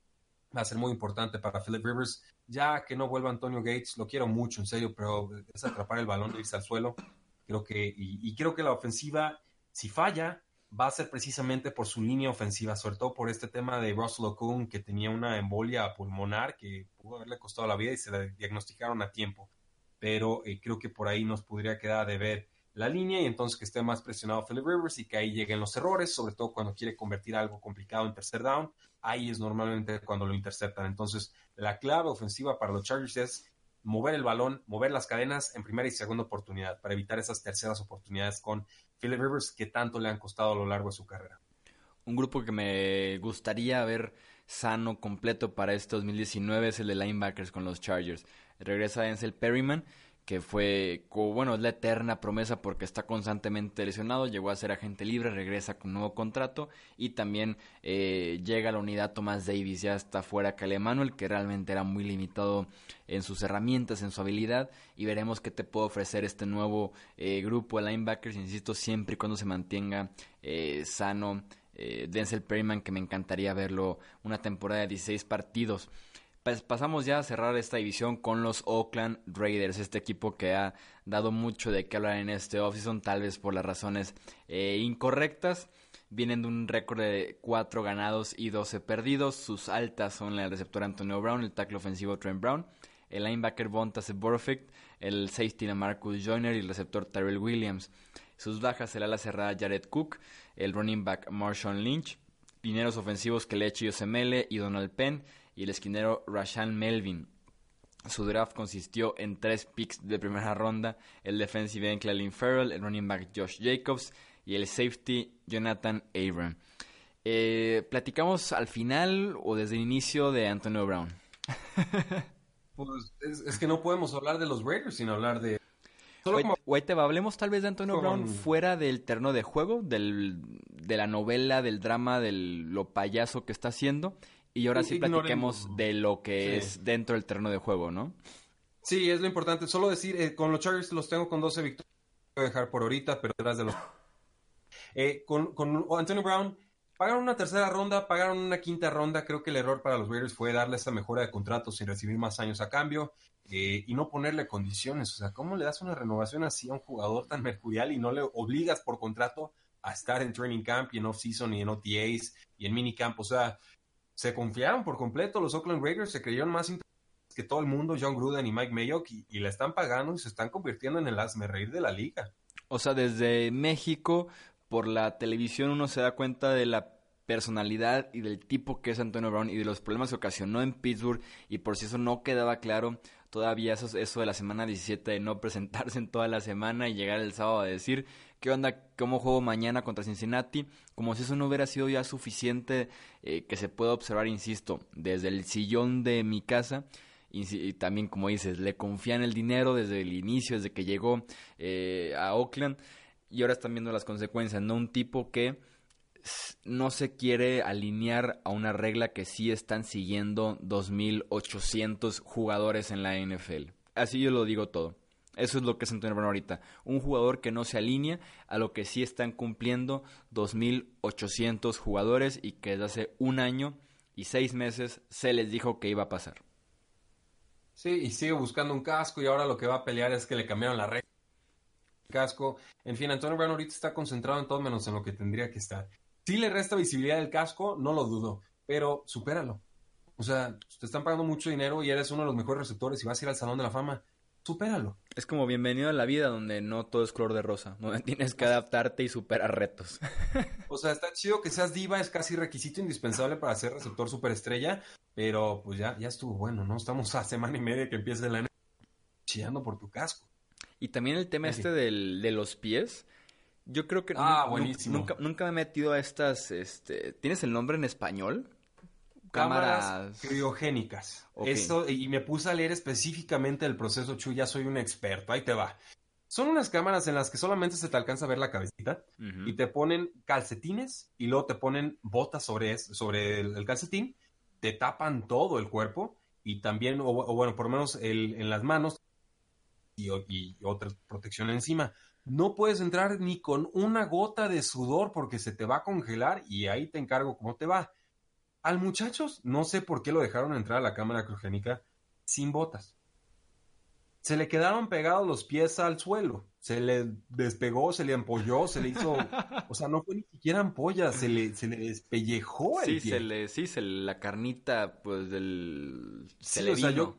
Va a ser muy importante para Philip Rivers. Ya que no vuelva Antonio Gates, lo quiero mucho, en serio, pero es atrapar el balón e irse al suelo. Creo que, y, creo que la ofensiva, si falla, va a ser precisamente por su línea ofensiva, sobre todo por este tema de Russell Okung, que tenía una embolia pulmonar que pudo haberle costado la vida y se la diagnosticaron a tiempo pero eh, creo que por ahí nos podría quedar de ver la línea y entonces que esté más presionado Philip Rivers y que ahí lleguen los errores, sobre todo cuando quiere convertir algo complicado en tercer down, ahí es normalmente cuando lo interceptan. Entonces, la clave ofensiva para los Chargers es mover el balón, mover las cadenas en primera y segunda oportunidad para evitar esas terceras oportunidades con Philip Rivers que tanto le han costado a lo largo de su carrera. Un grupo que me gustaría ver sano, completo para este 2019 es el de linebackers con los Chargers. Regresa Denzel Perryman, que fue, bueno, es la eterna promesa porque está constantemente lesionado, llegó a ser agente libre, regresa con nuevo contrato y también eh, llega a la unidad Thomas Davis, ya está fuera Cale Emanuel, que realmente era muy limitado en sus herramientas, en su habilidad y veremos qué te puede ofrecer este nuevo eh, grupo de linebackers, insisto, siempre y cuando se mantenga eh, sano Denzel Perryman, que me encantaría verlo una temporada de 16 partidos. Pues pasamos ya a cerrar esta división con los Oakland Raiders, este equipo que ha dado mucho de qué hablar en este offseason, tal vez por las razones eh, incorrectas. Vienen de un récord de 4 ganados y 12 perdidos. Sus altas son el receptor Antonio Brown, el tackle ofensivo Trent Brown, el linebacker Bontas Borfict, el safety Marcus Joyner y el receptor Tyrell Williams. Sus bajas el ala cerrada Jared Cook, el running back Marshawn Lynch, dineros ofensivos Kelechi Osemele y Donald Penn y el esquinero Rashan Melvin. Su draft consistió en tres picks de primera ronda, el defensive end Clelin Farrell, el running back Josh Jacobs y el safety Jonathan Abram. Eh, ¿Platicamos al final o desde el inicio de Antonio Brown? <laughs> pues es, que no podemos hablar de los Raiders sin hablar de... hablemos tal vez de Antonio Brown fuera del terreno de juego, del, de la novela, del drama, de lo payaso que está haciendo y ahora sí platiquemos de lo que es dentro del terreno de juego, ¿no? Sí, es lo importante. Solo decir, eh, con los Chargers los tengo con 12 victorias. Voy a dejar por ahorita, pero detrás de los... Eh, con, con Antonio Brown, pagaron una tercera ronda, pagaron una quinta ronda. Creo que el error para los Raiders fue darle esa mejora de contrato sin recibir más años a cambio eh, y no ponerle condiciones. O sea, ¿cómo le das una renovación así a un jugador tan mercurial y no le obligas por contrato a estar en training camp y en off-season y en OTAs y en minicamp? O sea, se confiaron por completo los Oakland Raiders, se creyeron más que todo el mundo, John Gruden y Mike Mayock, y, la están pagando y se están convirtiendo en el asme reír de la liga. O sea, desde México, por la televisión, uno se da cuenta de la personalidad y del tipo que es Antonio Brown y de los problemas que ocasionó en Pittsburgh y por si eso no quedaba claro, todavía eso de la semana 17 de no presentarse en toda la semana y llegar el sábado a decir qué onda, cómo juego mañana contra Cincinnati, como si eso no hubiera sido ya suficiente eh, que se pueda observar, insisto, desde el sillón de mi casa. Y, también, como dices, le confían el dinero desde el inicio, desde que llegó eh, a Oakland. Y ahora están viendo las consecuencias, ¿no? Un tipo que no se quiere alinear a una regla que sí están siguiendo 2.800 jugadores en la NFL. Así yo lo digo todo. Eso es lo que es Antonio Brown ahorita. Un jugador que no se alinea a lo que sí están cumpliendo 2.800 jugadores y que desde hace un año y seis meses se les dijo que iba a pasar. Sí, y sigue buscando un casco y ahora lo que va a pelear es que le cambiaron la regla. Casco. En fin, Antonio Brown ahorita está concentrado en todo menos en lo que tendría que estar. Si le resta visibilidad del casco, no lo dudo, pero supéralo. O sea, te están pagando mucho dinero y eres uno de los mejores receptores y vas a ir al Salón de la Fama. Supéralo. Es como bienvenido a la vida donde no todo es color de rosa, donde <laughs> tienes que adaptarte y superar retos. <laughs> o sea, está chido que seas diva, es casi requisito indispensable para ser receptor superestrella, pero pues ya, ya estuvo bueno, ¿no? Estamos a semana y media que empiece la chillando por tu casco. Y también el tema este del, de los pies. Yo creo que ah, nunca, nunca, me he metido a estas, este, ¿tienes el nombre en español? Cámaras, criogénicas. Esto, y me puse a leer específicamente el proceso, Chu, ya soy un experto, ahí te va. Son unas cámaras en las que solamente se te alcanza a ver la cabecita y te ponen calcetines y luego te ponen botas sobre, sobre el, calcetín, te tapan todo el cuerpo y también, o, bueno, por lo menos en las manos y, y otra protección encima no puedes entrar ni con una gota de sudor porque se te va a congelar y ahí te encargo cómo te va. Al muchachos, no sé por qué lo dejaron entrar a la cámara criogénica sin botas. Se le quedaron pegados los pies al suelo. Se le despegó, se le ampolló, se le hizo. O sea, no fue ni siquiera ampolla, se le, se le despellejó el sí, Se le, sí, se la carnita, pues del. Se le yo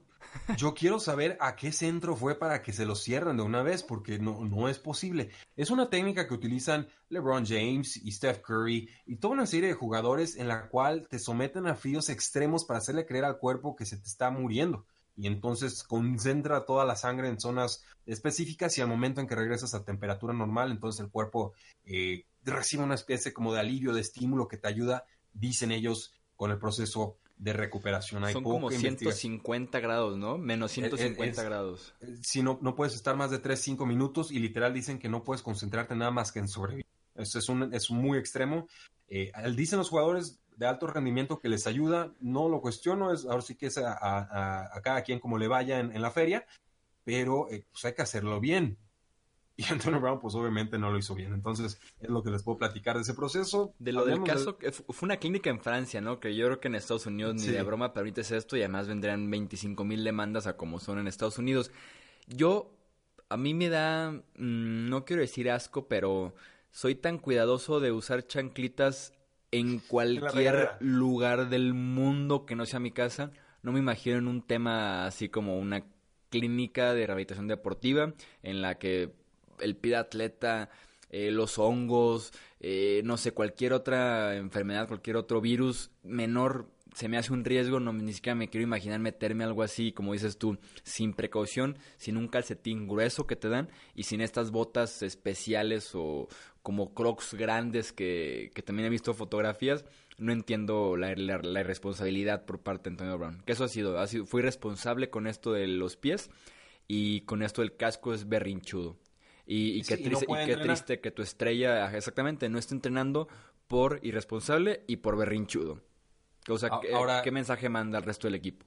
quiero saber a qué centro fue para que se lo cierren de una vez, porque no, no es posible. Es una técnica que utilizan LeBron James y Steph Curry y toda una serie de jugadores en la cual te someten a fríos extremos para hacerle creer al cuerpo que se te está muriendo. Y entonces concentra toda la sangre en zonas específicas y al momento en que regresas a temperatura normal, entonces el cuerpo eh, recibe una especie como de alivio, de estímulo que te ayuda, dicen ellos, con el proceso de recuperación. Hay Son como 150 grados, ¿no? Menos 150 grados. Si no, no puedes estar más de 3, 5 minutos y literal dicen que no puedes concentrarte nada más que en sobrevivir. Eso es, un, es muy extremo. Eh, dicen los jugadores de alto rendimiento que les ayuda, no lo cuestiono, es, ahora sí que es a, cada quien como le vaya en, la feria, pero eh, pues hay que hacerlo bien. Y <laughs> Antonio Brown, pues obviamente no lo hizo bien. Entonces, es lo que les puedo platicar de ese proceso. De lo del caso, fue una clínica en Francia, ¿no? Que yo creo que en Estados Unidos ni de broma permites esto y además vendrían 25 mil demandas a como son en Estados Unidos. Yo, a mí me da, mm, no quiero decir asco, pero soy tan cuidadoso de usar chanclitas en cualquier lugar del mundo que no sea mi casa. No me imagino en un tema así como una clínica de rehabilitación deportiva en la que el pie atleta, eh, los hongos, eh, no sé, cualquier otra enfermedad, cualquier otro virus menor, se me hace un riesgo, no ni siquiera me quiero imaginar meterme algo así, como dices tú, sin precaución, sin un calcetín grueso que te dan y sin estas botas especiales o como crocs grandes que, que también he visto fotografías. No entiendo la, la, irresponsabilidad por parte de Antonio Brown. Que eso ha sido, ha sido, fui responsable con esto de los pies y con esto del casco es berrinchudo. Y, qué, triste, y qué triste que tu estrella, exactamente, no esté entrenando por irresponsable y por berrinchudo. O sea, Ahora, ¿qué mensaje manda al resto del equipo?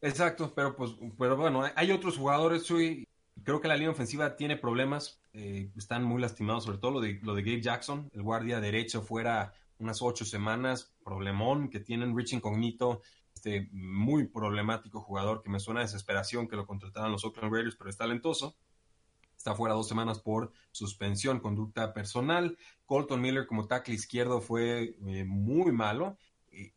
Exacto, pero pues, pero bueno, hay otros jugadores, Chuy. Creo que la línea ofensiva tiene problemas, eh, están muy lastimados, sobre todo lo de, lo de Gabe Jackson, el guardia derecho fuera unas ocho semanas, problemón que tienen Rich Incognito, este muy problemático jugador que me suena a desesperación que lo contrataran los Oakland Raiders, pero es talentoso está fuera dos semanas por suspensión, conducta personal. Colton Miller como tackle izquierdo fue eh, muy malo.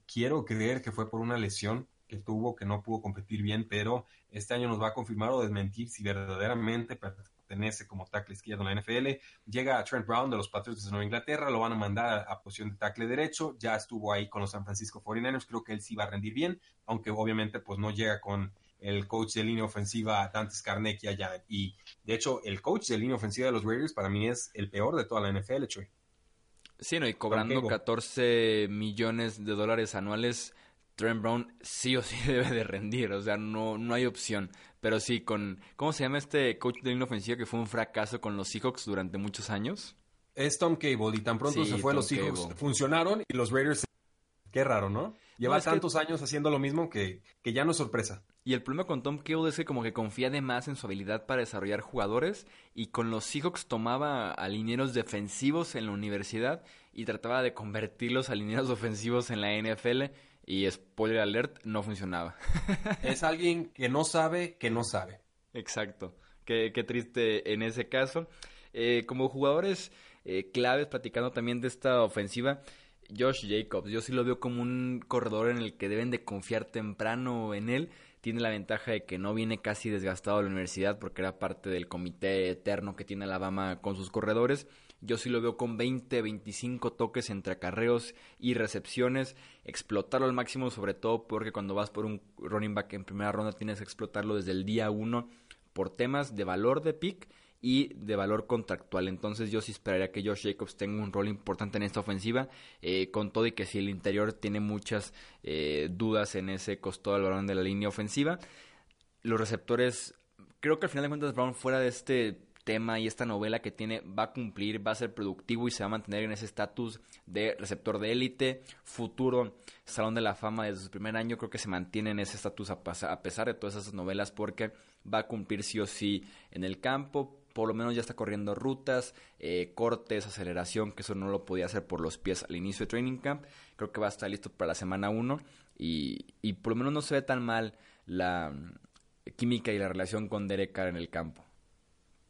Quiero creer que fue por una lesión que tuvo, que no pudo competir bien, pero este año nos va a confirmar o desmentir si verdaderamente pertenece como tackle izquierdo en la NFL. Llega a Trent Brown de los Patriots de Nueva Inglaterra, lo van a mandar a, posición de tackle derecho, ya estuvo ahí con los San Francisco 49ers, creo que él sí va a rendir bien, aunque obviamente pues no llega con el coach de línea ofensiva Dante Scarnecchia ya. Y de hecho, el coach de línea ofensiva de los Raiders para mí es el peor de toda la NFL, Choy. Sí, no, y cobrando 14 millones de dólares anuales, Trent Brown sí o sí <laughs> debe de rendir, o sea, no, no hay opción. Pero sí, con, ¿cómo se llama este coach de línea ofensiva que fue un fracaso con los Seahawks durante muchos años? Es Tom Cable, y tan pronto se fue los Seahawks, funcionaron y los Raiders, qué raro, ¿no? Lleva tantos años haciendo lo mismo que, que ya no es sorpresa. Y el problema con Tom Cable es que como que confía de más en su habilidad para desarrollar jugadores y con los Seahawks tomaba a linieros defensivos en la universidad y trataba de convertirlos a linieros <laughs> ofensivos en la NFL y spoiler alert, no funcionaba. <laughs> es alguien que no sabe que no sabe. Exacto. Qué, qué triste en ese caso. Eh, como jugadores eh, claves, platicando también de esta ofensiva, Josh Jacobs, yo sí lo veo como un corredor en el que deben de confiar temprano en él tiene la ventaja de que no viene casi desgastado a la universidad porque era parte del comité eterno que tiene Alabama con sus corredores. Yo sí lo veo con 20, 25 toques entre acarreos y recepciones, explotarlo al máximo, sobre todo porque cuando vas por un running back en primera ronda tienes que explotarlo desde el día 1 por temas de valor de pick y de valor contractual. Entonces yo sí esperaría que Josh Jacobs tenga un rol importante en esta ofensiva, eh, con todo y que si el interior tiene muchas eh, dudas en ese costado del balón de la línea ofensiva. Los receptores, creo que al final de cuentas Brown fuera de este tema y esta novela que tiene va a cumplir, va a ser productivo y se va a mantener en ese estatus de receptor de élite, futuro Salón de la Fama desde su primer año, creo que se mantiene en ese estatus a, pesar de todas esas novelas porque va a cumplir sí o sí en el campo, por lo menos ya está corriendo rutas, eh, cortes, aceleración, que eso no lo podía hacer por los pies al inicio de Training Camp. Creo que va a estar listo para la semana 1 y, por lo menos no se ve tan mal la mm, química y la relación con Derek Carr en el campo.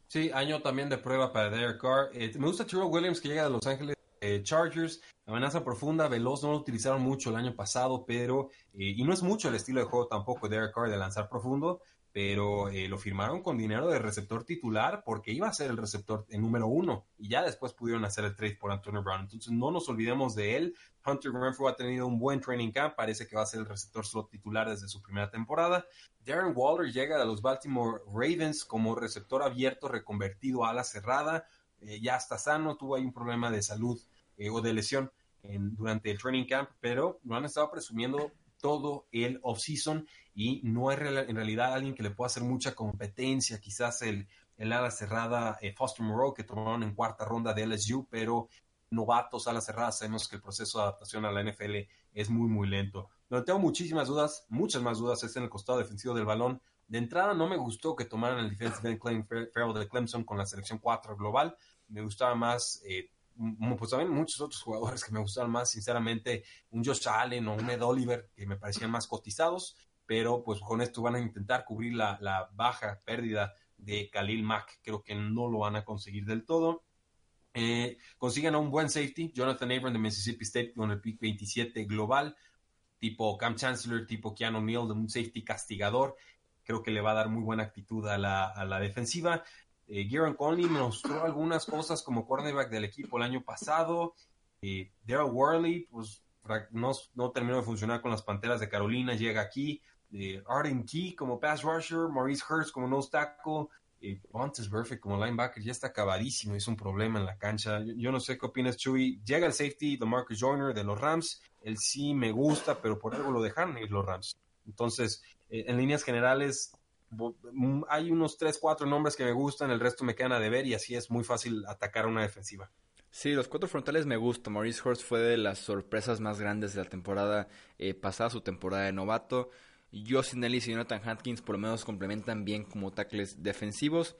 Sí, año también de prueba para Derek Carr. Eh, me gusta Tyrell Williams que llega de Los Ángeles eh, Chargers. Amenaza profunda, veloz, no lo utilizaron mucho el año pasado, pero, y no es mucho el estilo de juego tampoco de Derek Carr de lanzar profundo, pero eh, lo firmaron con dinero de receptor titular porque iba a ser el receptor número uno y ya después pudieron hacer el trade por Antonio Brown. Entonces no nos olvidemos de él. Hunter Renfrew ha tenido un buen training camp, parece que va a ser el receptor slot titular desde su primera temporada. Darren Waller llega a los Baltimore Ravens como receptor abierto reconvertido a ala cerrada. Eh, ya está sano, tuvo ahí un problema de salud eh, o de lesión durante el training camp, pero lo han estado presumiendo todo el off-season y no hay en realidad alguien que le pueda hacer mucha competencia, quizás el, el ala cerrada eh, Foster Moreau que tomaron en cuarta ronda de LSU, pero novatos ala cerrada sabemos que el proceso de adaptación a la NFL es muy muy lento. Donde tengo muchísimas dudas, muchas más dudas es en el costado defensivo del balón. De entrada no me gustó que tomaran el defensive end de Clemson con la selección 4 global. Me gustaba más eh, pues también muchos otros jugadores que me gustaron más, sinceramente, un Josh Allen o un Ed Oliver que me parecían más cotizados pero pues con esto van a intentar cubrir la, baja pérdida de Khalil Mack. Creo que no lo van a conseguir del todo. Eh, consiguen a un buen safety, Jonathan Abram de Mississippi State con el pick 27 global, tipo Cam Chancellor, tipo Keanu Neal, de un safety castigador. Creo que le va a dar muy buena actitud a la, defensiva. Eh, Conley mostró algunas cosas como cornerback del equipo el año pasado. Eh, Daryl Worley, pues no, terminó de funcionar con las Panteras de Carolina, llega aquí, de Arden Key como pass rusher, Maurice Hurst como nose tackle, eh, Pontes Perfect como linebacker, ya está acabadísimo, es un problema en la cancha. Yo, no sé qué opinas, Chuy. Llega el safety de Marcus Joyner de los Rams, él sí me gusta, pero por algo lo dejaron ir los Rams. Entonces, eh, en líneas generales, hay unos 3, 4 nombres que me gustan, el resto me quedan a deber y así es muy fácil atacar una defensiva. Sí, los cuatro frontales me gustan. Maurice Hurst fue de las sorpresas más grandes de la temporada eh, pasada, su temporada de novato. Justin Ellis y Jonathan Hankins por lo menos complementan bien como tackles defensivos.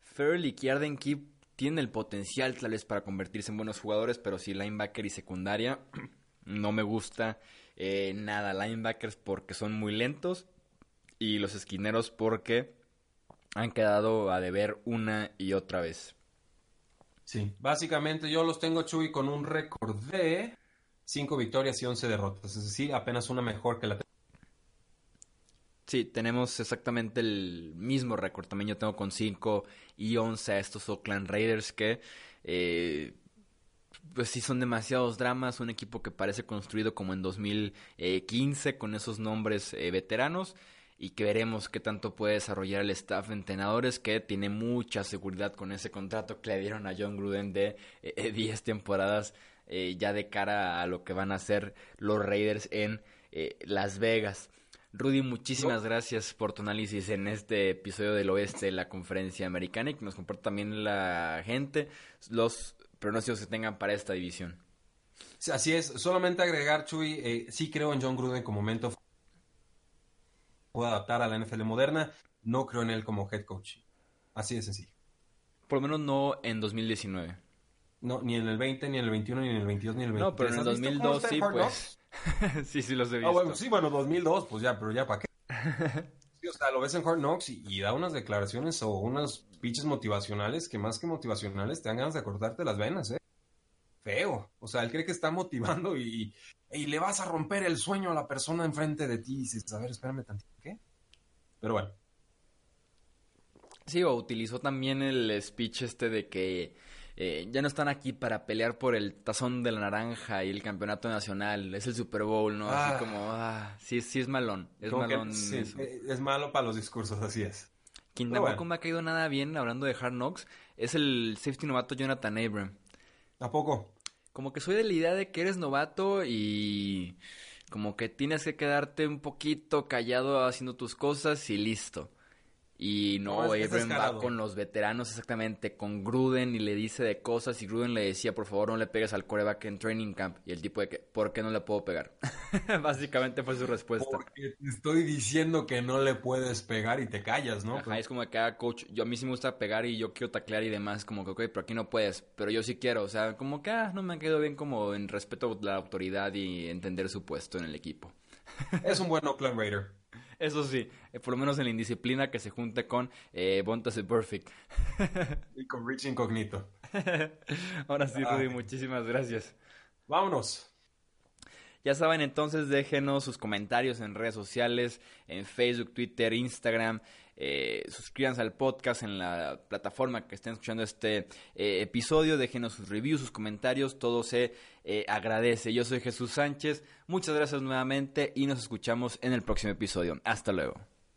Farrell y Kierden Keep tienen el potencial tal vez para convertirse en buenos jugadores, pero si linebacker y secundaria <clears throat> no me gusta eh, nada. Linebackers porque son muy lentos y los esquineros porque han quedado a deber una y otra vez. Sí, básicamente yo los tengo, Chuy, con un récord de 5 victorias y 11 derrotas, es decir, apenas una mejor que la Sí, tenemos exactamente el mismo récord. También yo tengo con 5 y 11 a estos Oakland Raiders que, eh, pues sí, son demasiados dramas. Un equipo que parece construido como en 2015 con esos nombres eh, veteranos y que veremos qué tanto puede desarrollar el staff de entrenadores que tiene mucha seguridad con ese contrato que le dieron a John Gruden de 10 temporadas ya de cara a lo que van a hacer los Raiders en Las Vegas. Rudy, muchísimas gracias por tu análisis en este episodio del oeste de la conferencia americana y que nos comparta también la gente los pronósticos que tengan para esta división. Así es, solamente agregar, Chuy, eh, sí creo en John Gruden como momento puede adaptar a la NFL moderna, no creo en él como head coach. Así de sencillo. Por lo menos no en 2019. No, ni en el 20, ni en el 21, ni en el 22, ni en el 23. No, pero en el 2002 sí, pues. <laughs> sí, sí los he visto. Ah, bueno, sí, bueno, 2002, pues ya, pero ya para qué. <laughs> sí, o sea, lo ves en Hard Knocks y, da unas declaraciones o unos pitches motivacionales que más que motivacionales te dan ganas de cortarte las venas, ¿eh? Feo. O sea, él cree que está motivando y, y le vas a romper el sueño a la persona enfrente de ti y dices, a ver, espérame tantito, ¿qué? Pero bueno. Sí, o utilizó también el speech este de que eh, ya no están aquí para pelear por el tazón de la naranja y el campeonato nacional, es el Super Bowl, ¿no? Así ah. como, ah, sí, sí es malón, es malón. Eh, es malo para los discursos, así es. Quien tampoco me ha caído nada bien, hablando de Hard Knocks, es el safety novato Jonathan Abram. ¿A poco? Como que soy de la idea de que eres novato y como que tienes que quedarte un poquito callado haciendo tus cosas y listo. Y no, no va con los veteranos exactamente, con Gruden y le dice de cosas y Gruden le decía, por favor no le pegues al coreback en training camp. Y el tipo de que, ¿por qué no le puedo pegar? <laughs> Básicamente fue su respuesta. Porque te estoy diciendo que no le puedes pegar y te callas, ¿no? Ajá, pues es como que, ah, coach, yo a mí sí me gusta pegar y yo quiero taclear y demás, como que, ok, pero aquí no puedes, pero yo sí quiero. O sea, como que, ah, no me ha quedado bien como en respeto a la autoridad y entender su puesto en el equipo. es un buen Oakland Raider. Eso sí, eh, por lo menos en la indisciplina que se junte con eh, Bontas Perfect. <laughs> y con Rich Incognito. Ahora sí, Rudy, muchísimas gracias. Vámonos. Ya saben, entonces déjenos sus comentarios en redes sociales, en Facebook, Twitter, Instagram. Eh, suscríbanse al podcast en la plataforma que estén escuchando este eh, episodio. Déjenos sus reviews, sus comentarios. Todo se eh, agradece. Yo soy Jesús Sánchez. Muchas gracias nuevamente y nos escuchamos en el próximo episodio. Hasta luego.